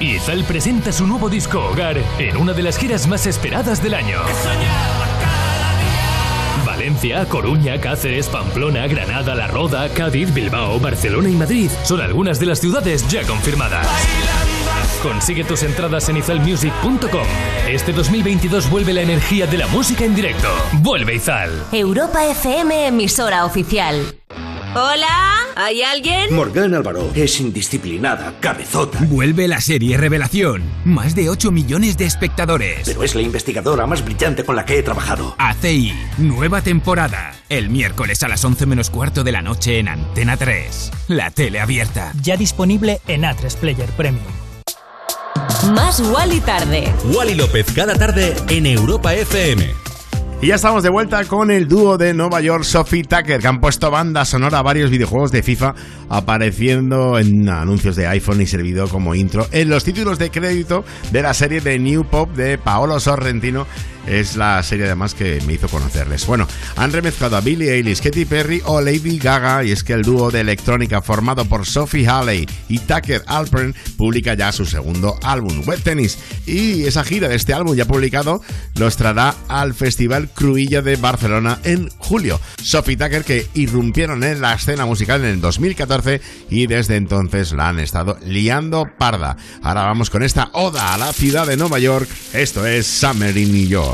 Izal presenta su nuevo disco Hogar en una de las giras más esperadas del año. Valencia, Coruña, Cáceres, Pamplona, Granada, La Roda, Cádiz, Bilbao, Barcelona y Madrid son algunas de las ciudades ya confirmadas. Consigue tus entradas en izalmusic.com. Este 2022 vuelve la energía de la música en directo. Vuelve Izal. Europa FM, emisora oficial. Hola, ¿hay alguien? Morgan Álvaro es indisciplinada, cabezota. Vuelve la serie Revelación. Más de 8 millones de espectadores. Pero es la investigadora más brillante con la que he trabajado. ACI, nueva temporada. El miércoles a las 11 menos cuarto de la noche en Antena 3. La tele abierta. Ya disponible en A3 Player Premium. Más Wally tarde. Wally López cada tarde en Europa FM. Y ya estamos de vuelta con el dúo de Nueva York, Sophie Tucker, que han puesto banda sonora a varios videojuegos de FIFA, apareciendo en anuncios de iPhone y servido como intro en los títulos de crédito de la serie de New Pop de Paolo Sorrentino. Es la serie además que me hizo conocerles. Bueno, han remezclado a Billie Eilish, Katy Perry o Lady Gaga y es que el dúo de electrónica formado por Sophie Halley y Tucker Alpern publica ya su segundo álbum, Web Tennis. Y esa gira de este álbum ya publicado los traerá al Festival Cruilla de Barcelona en julio. Sophie Tucker que irrumpieron en la escena musical en el 2014 y desde entonces la han estado liando parda. Ahora vamos con esta oda a la ciudad de Nueva York. Esto es Summer in New York.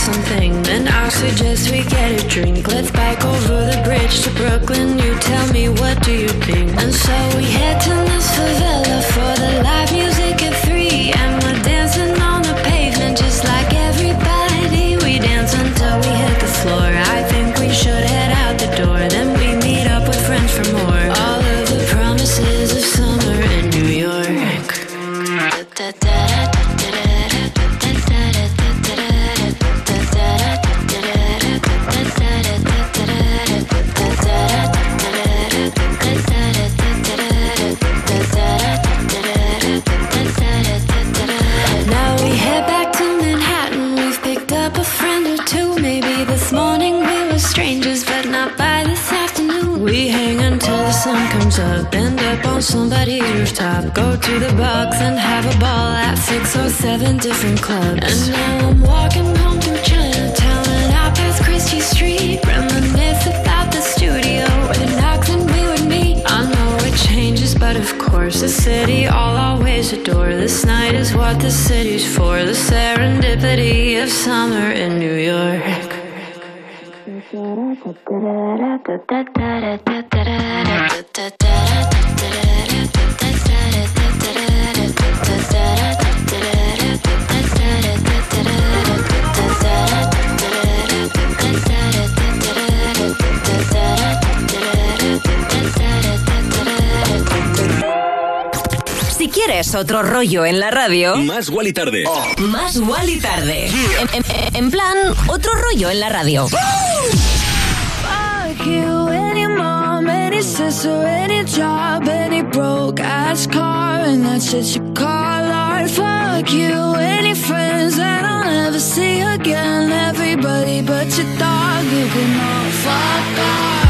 Something, then I suggest we get a drink. Let's bike over the bridge to Brooklyn. You tell me what do you think? And so we head to this favela for the live up. End up on somebody's rooftop. Go to the box and have a ball at six or seven different clubs. And now I'm walking home through Chinatown and out past Christie Street. Reminisce about the studio where the knocks and we would meet. I know it changes, but of course, the city I'll always adore. This night is what the city's for. The serendipity of summer in New York. Si quieres otro rollo en la radio, Más Wally Tarde. más Wally tarde. En, en- en plan, otro rollo en la radio. Fuck you, any mom, any sister, any job, any broke ass car, and that's shit you call art. Fuck you, any friends that I'll never see again. Everybody but your dog, you can all fuck off.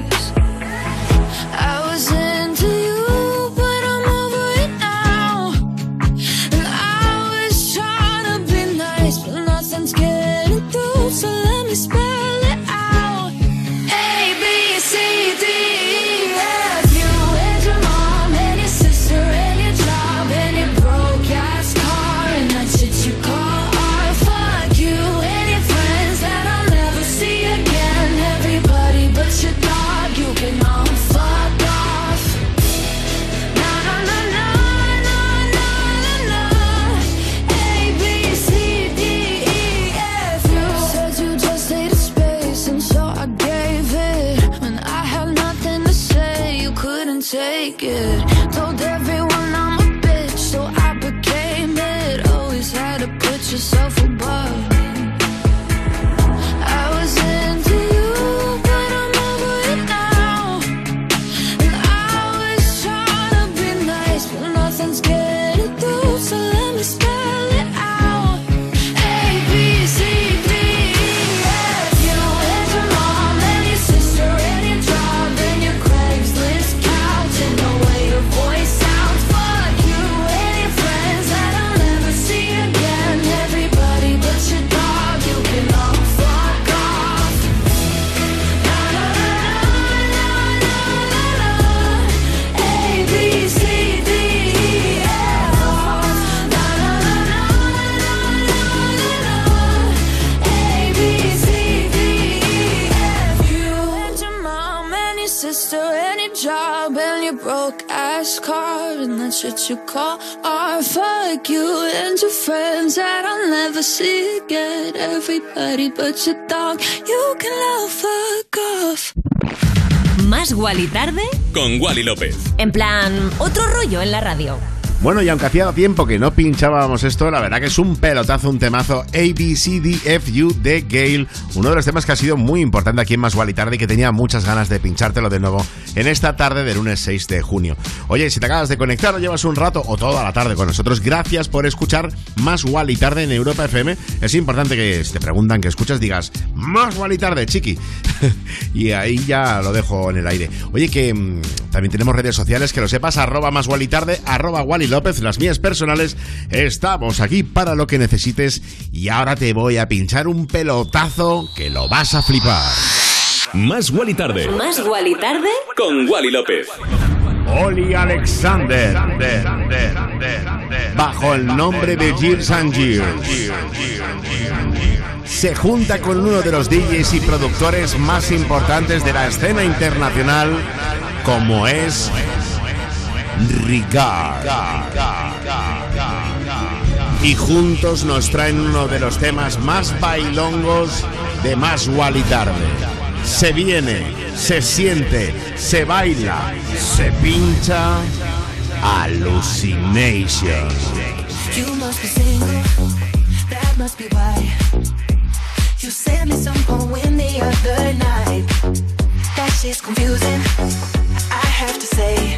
That shit you call art. Fuck you and your friends that I'll never see again. Everybody but your dog, you can all fuck off. Más Wally tarde. Con Wally López. En plan, otro rollo en la radio. Bueno, y aunque hacía tiempo que no pinchábamos esto, la verdad que es un pelotazo, un temazo ABCDFU de Gale, uno de los temas que ha sido muy importante aquí en Más y Tarde y que tenía muchas ganas de pinchártelo de nuevo en esta tarde de lunes 6 de junio. Oye, si te acabas de conectar o llevas un rato o toda la tarde con nosotros, gracias por escuchar Más y Tarde en Europa FM. Es importante que si te preguntan que escuchas digas Más y Tarde, chiqui. [LAUGHS] y ahí ya lo dejo en el aire. Oye, que mm, también tenemos redes sociales, que lo sepas, arroba Más y Tarde, arroba Wally López, las mías personales. Estamos aquí para lo que necesites y ahora te voy a pinchar un pelotazo que lo vas a flipar. Más Wally Tarde. Más Wally Tarde Con Wally López. Oli Alexander, bajo el nombre de Gilles and Gilles, se junta con uno de los DJs y productores más importantes de la escena internacional, como es Ricard. Y juntos nos traen uno de los temas más bailongos de Más Wally Tarde. Se viene, se siente, se baila, se pincha. Hallucination. You must be single, that must be why. You sent me some poem the other night. That shit's confusing, I have to say.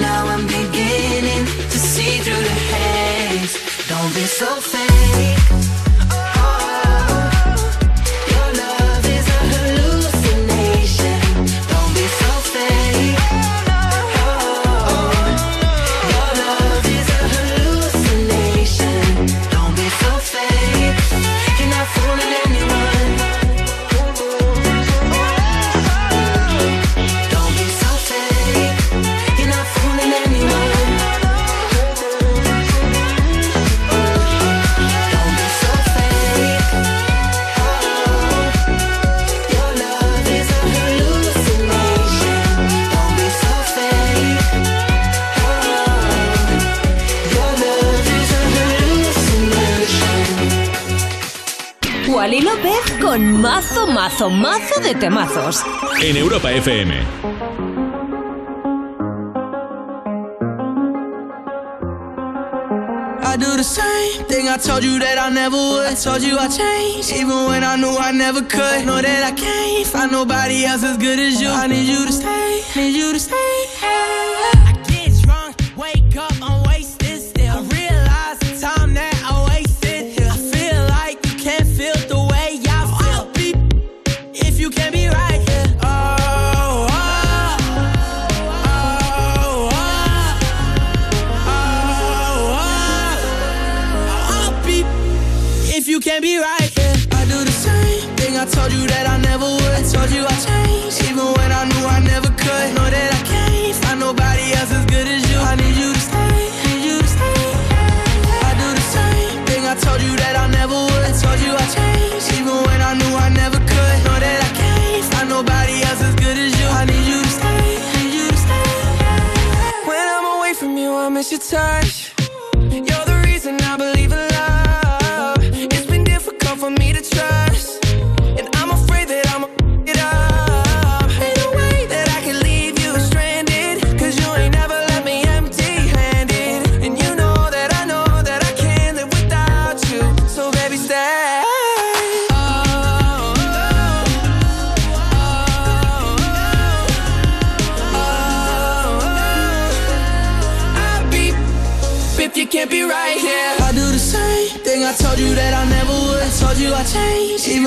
Now I'm beginning to see through the haze. Don't be so fake. Wally López con mazo, mazo, mazo de temazos. En Europa FM. I do the same thing I told you that I never would. I told you I changed, even when I knew I never could. Know that I can't find nobody else as good as you. I need you to stay, need you to stay. told you I changed, even when I knew I never could. Know that I can't find nobody else as good as you. I need you to stay, need you to stay. Yeah. When I'm away from you, I miss your touch.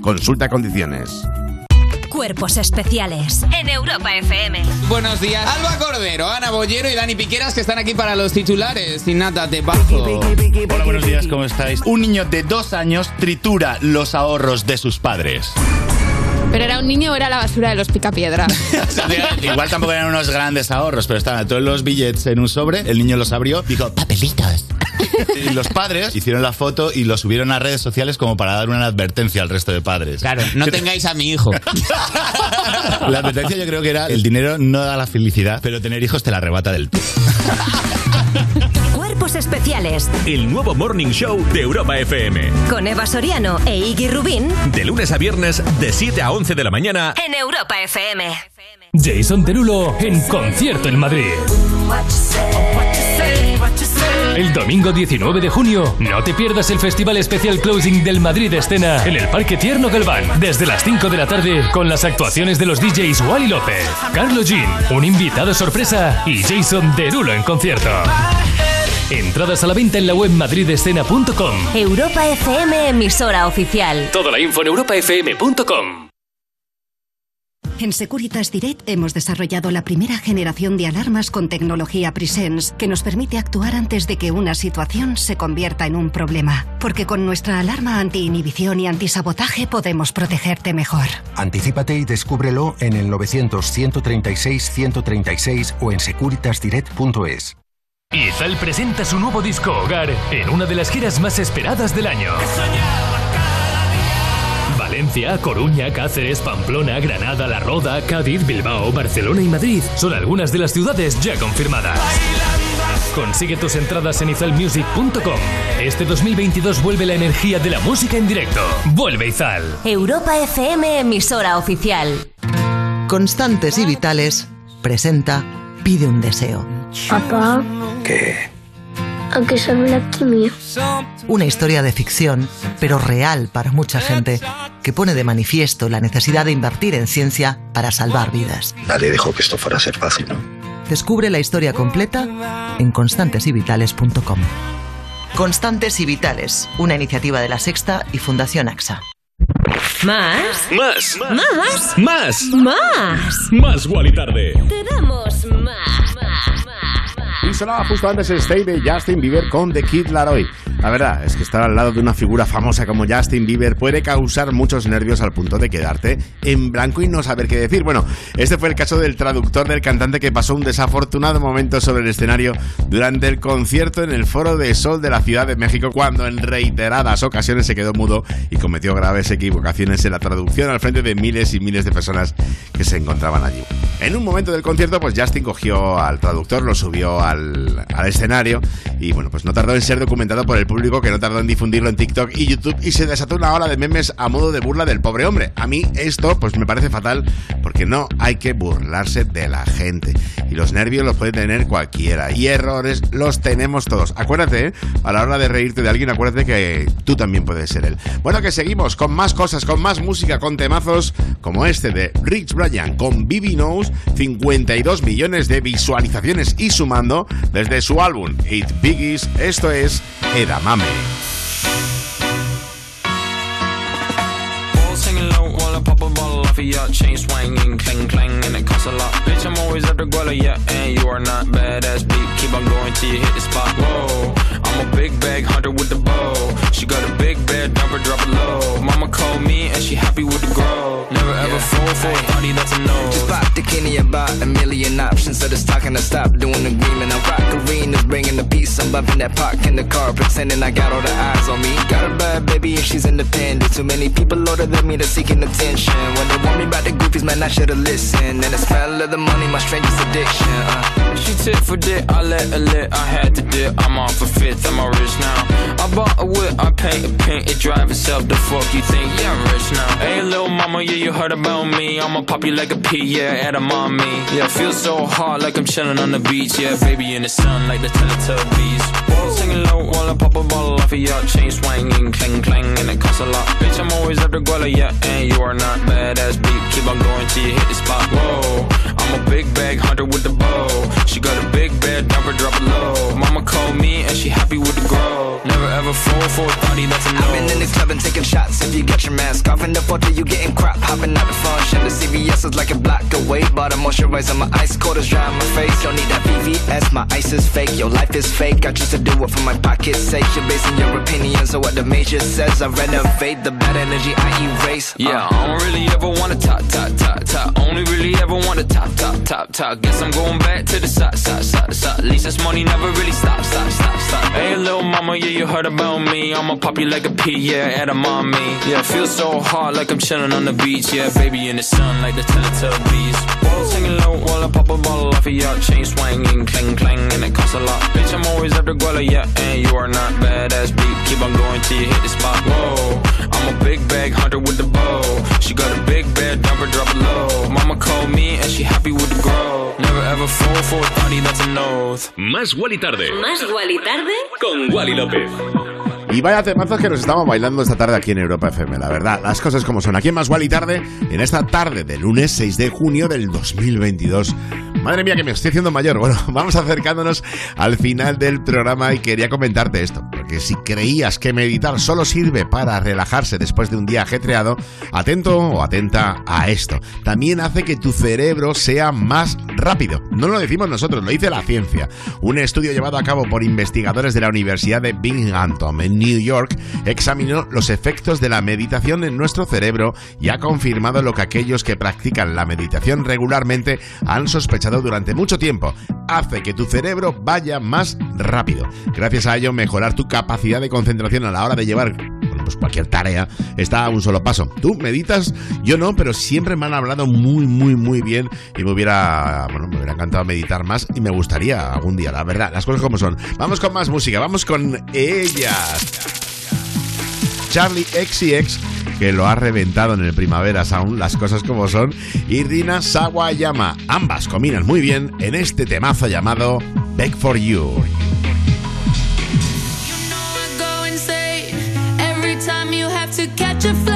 Consulta condiciones. Cuerpos especiales en Europa FM. Buenos días, Alba Cordero, Ana Bollero y Dani Piqueras que están aquí para los titulares. Y nada, te bajo. Hola, buenos días, ¿cómo estáis? Un niño de dos años tritura los ahorros de sus padres. ¿Pero era un niño o era la basura de los picapiedra? [LAUGHS] Igual tampoco eran unos grandes ahorros, pero estaban todos los billetes en un sobre, el niño los abrió, dijo, papelitos. [LAUGHS] Y los padres hicieron la foto y lo subieron a redes sociales como para dar una advertencia al resto de padres. Claro, no tengáis a mi hijo. [LAUGHS] La advertencia yo creo que era, el dinero no da la felicidad, pero tener hijos te la arrebata del todo. Cuerpos especiales El nuevo Morning Show de Europa FM. con Eva Soriano e Iggy Rubín De lunes a viernes, de 7 a 11 de la mañana. en Europa FM. Jason Derulo en concierto en Madrid. El domingo 19 de junio, no te pierdas el Festival Especial Closing del Madrid Escena en el Parque Tierno Galván, desde las 5 de la tarde, con las actuaciones de los DJs Wally López, Carlos Jean, un invitado sorpresa y Jason Derulo en concierto. Entradas a la venta en la web madridescena.com. Europa FM, emisora oficial. Toda la info en europafm.com. En Securitas Direct hemos desarrollado la primera generación de alarmas con tecnología Presence que nos permite actuar antes de que una situación se convierta en un problema. Porque con nuestra alarma anti-inhibición y antisabotaje podemos protegerte mejor. Anticípate y descúbrelo en el 900-136-136 o en securitasdirect.es. Izal presenta su nuevo disco Hogar en una de las giras más esperadas del año. Valencia, Coruña, Cáceres, Pamplona, Granada, La Roda, Cádiz, Bilbao, Barcelona y Madrid son algunas de las ciudades ya confirmadas. Consigue tus entradas en izalmusic.com. Este 2022 vuelve la energía de la música en directo. Vuelve Izal. Europa FM, emisora oficial. Constantes y Vitales presenta Pide un deseo. Papá, ¿Qué? ¿a qué sabe la quimio? Una historia de ficción, pero real para mucha gente, que pone de manifiesto la necesidad de invertir en ciencia para salvar vidas. Nadie dijo que esto fuera a ser fácil, ¿no? Descubre la historia completa en constantesyvitales.com. Constantes y Vitales, una iniciativa de la Sexta y Fundación AXA. ¿Más? Más. ¿Más? Más. Más. Más Wally tarde. Te damos más. Y sonaba justo antes el stay de Justin Bieber con The Kid Laroi. La verdad es que estar al lado de una figura famosa como Justin Bieber puede causar muchos nervios al punto de quedarte en blanco y no saber qué decir. Bueno, este fue el caso del traductor del cantante que pasó un desafortunado momento sobre el escenario durante el concierto en el Foro de Sol de la Ciudad de México cuando en reiteradas ocasiones se quedó mudo y cometió graves equivocaciones en la traducción al frente de miles y miles de personas que se encontraban allí. En un momento del concierto, pues Justin cogió al traductor, lo subió al, al escenario y bueno, pues no tardó en ser documentado por el público que no tardó en difundirlo en TikTok y YouTube y se desató una ola de memes a modo de burla del pobre hombre. A mí esto pues me parece fatal porque no hay que burlarse de la gente y los nervios los puede tener cualquiera y errores los tenemos todos. Acuérdate, ¿eh? a la hora de reírte de alguien, acuérdate que tú también puedes ser él. Bueno, que seguimos con más cosas, con más música, con temazos como este de Rich Brian con Bibi Knows, 52 millones de visualizaciones y sumando desde su álbum It Biggies. Esto es Edamame. Ball singing low while I pop a bottle off of your chain swinging, clang clang, and it costs a lot. Bitch, I'm always at the guala, yeah, and you are not badass beat. Keep on going till you hit the spot. Whoa, I'm a big bag hunter with the bow. She got a big bed, never drop it low. Mama called me and she happy with the grow. Never ever fall for a thotty that's a no. Just pop the Kenny about a million options. So just talking to stop doing agreement. I'm rock arenas, bringing the peace. I'm bumping that park in the car, pretending I got all the eyes on me. Got a bad baby and she's independent. Too many people older than me that's seeking attention. When they want me about the goofies, man, I should've listened. And the smell of the money, my strangest addiction. Uh. She tit for dick, I let her lit. I had to dip, I'm off a fifth, I'm all rich now. I bought a whip, I paint a paint, it drive itself. The fuck you think? Yeah, I'm rich now. Hey, little mama, yeah, you heard about me. I'ma pop you like a pea, yeah, at a mommy. Yeah, feel so hot like I'm chilling on the beach. Yeah, baby in the sun like the Teletubbies. Wall singing low while I pop a bottle off of your chain swinging, clang clang, and it costs a lot. Bitch, I'm always at the guala, yeah, and you are not badass beat. Keep on going till you hit the spot. Whoa, I'm a big bag hunter with the bow. She got a big bed, never drop it low. Mama called me and she happy with the grow. Never ever fall for a thotty, that's a no. I've been in the club and taking shots. If you got your mask off in the photo, you getting crap. Hopping out the function. The CVS is like a block away. Bought a moisturizer, my ice cold is dry on my face. Don't need that VVS, my ice is fake. Your life is fake. I choose to do it for my pocket's sake. You're basing your opinions on what the major says. I renovate the bad energy I erase. Uh. Yeah, I don't really ever wanna top, top, top, top. Only really ever wanna top, top, top, top. Guess I'm going back to the side, side, side, side. At least this money never really stop, stop, stop, stop. Hey, little mama, yeah, you heard about me. I'ma pop you like a pea, yeah, at a mommy. Yeah, feel so hot like I'm chilling on the beach. Yeah, baby in the sun like the Teletubbies. Ball singing low while I pop a bottle off of your chain swinging, clang clang, and it costs a lot. Bitch, I'm always at the guala, yeah, and you are not badass beat. Keep on going till you hit the spot. Whoa, I'm a big bag hunter with the bow. She got a big bed, never drop it low. Mama called me and she happy with the grow. Never ever fall for a thotty, that's a no. Más Wally tarde. Más Wally tarde. Con Wally López. Y vaya temazos que nos estamos bailando esta tarde aquí en Europa FM, la verdad. Las cosas como son. Aquí en Más y Tarde, en esta tarde de lunes 6 de junio del 2022. Madre mía, que me estoy haciendo mayor. Bueno, [LAUGHS] vamos acercándonos al final del programa y quería comentarte esto. Porque si creías que meditar solo sirve para relajarse después de un día ajetreado, atento o atenta a esto. También hace que tu cerebro sea más rápido. No lo decimos nosotros, lo dice la ciencia. Un estudio llevado a cabo por investigadores de la Universidad de Binghamton en New York examinó los efectos de la meditación en nuestro cerebro y ha confirmado lo que aquellos que practican la meditación regularmente han sospechado durante mucho tiempo. Hace que tu cerebro vaya más rápido. Gracias a ello, mejorar tu capacidad de concentración a la hora de llevar pues cualquier tarea está a un solo paso. Tú meditas, yo no, pero siempre me han hablado muy, muy, muy bien y me hubiera, bueno, me hubiera encantado meditar más y me gustaría algún día, la verdad, las cosas como son. Vamos con más música, vamos con ellas. Charlie XCX, que lo ha reventado en el Primavera Sound, las cosas como son, y Rina Sawayama. Ambas combinan muy bien en este temazo llamado Beg for You. Every time you have to catch a flight.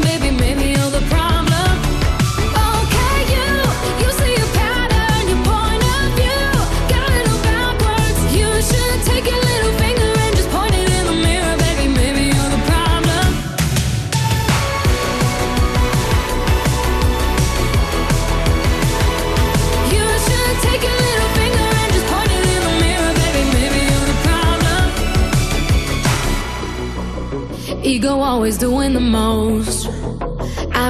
baby, maybe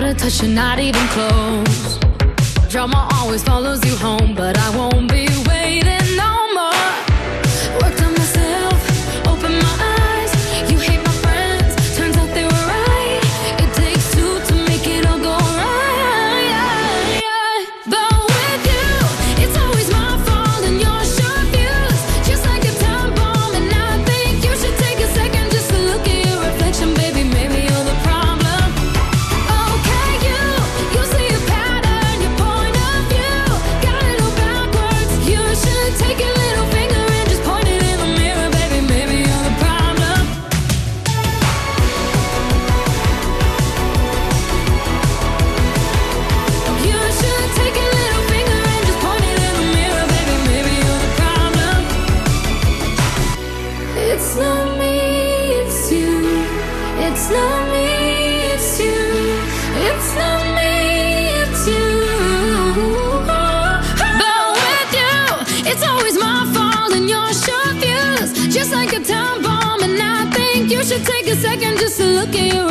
to touch you, not even close. Drama always follows you home, but I won't be waiting No.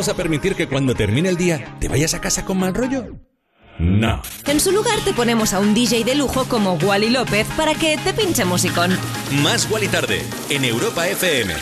vamos a permitir que cuando termine el día te vayas a casa con mal rollo? No. En su lugar te ponemos a un DJ de lujo como Wally López para que te pinche musicón. Más Wally tarde en Europa FM.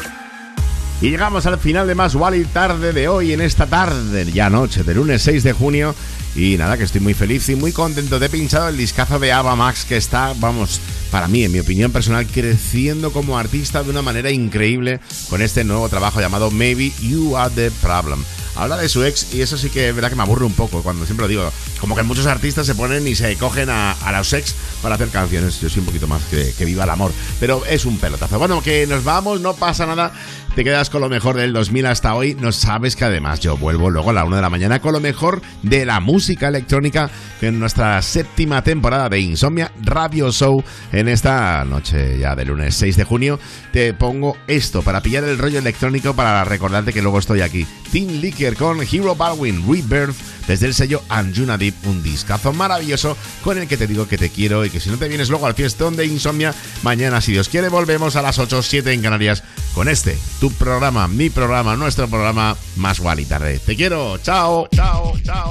Y llegamos al final de Más Wally tarde de hoy en esta tarde, ya noche de lunes 6 de junio. Y nada, que estoy muy feliz y muy contento. Te he pinchado el discazo de Ava Max que está, vamos, para mí, en mi opinión personal, creciendo como artista de una manera increíble con este nuevo trabajo llamado Maybe You Are the Problem. Habla de su ex y eso sí que es verdad que me aburre un poco cuando siempre lo digo. Como que muchos artistas se ponen y se cogen a, los ex para hacer canciones. Yo soy un poquito más que, que viva el amor. Pero es un pelotazo. Bueno, que nos vamos, no pasa nada. Te quedas con lo mejor del 2000 hasta hoy. No sabes que además yo vuelvo luego a la 1 de la mañana con lo mejor de la música electrónica en nuestra séptima temporada de Insomnia Radio Show. En esta noche ya de lunes 6 de junio te pongo esto para pillar el rollo electrónico para recordarte que luego estoy aquí. Team Licker con Hero Baldwin Rebirth desde el sello Anjuna Deep, un discazo maravilloso con el que te digo que te quiero y que si no te vienes luego al fiestón de Insomnia, mañana si Dios quiere volvemos a las 8 7 en Canarias con este, programa, mi programa, nuestro programa más y tarde. Te quiero, chao, chao, chao.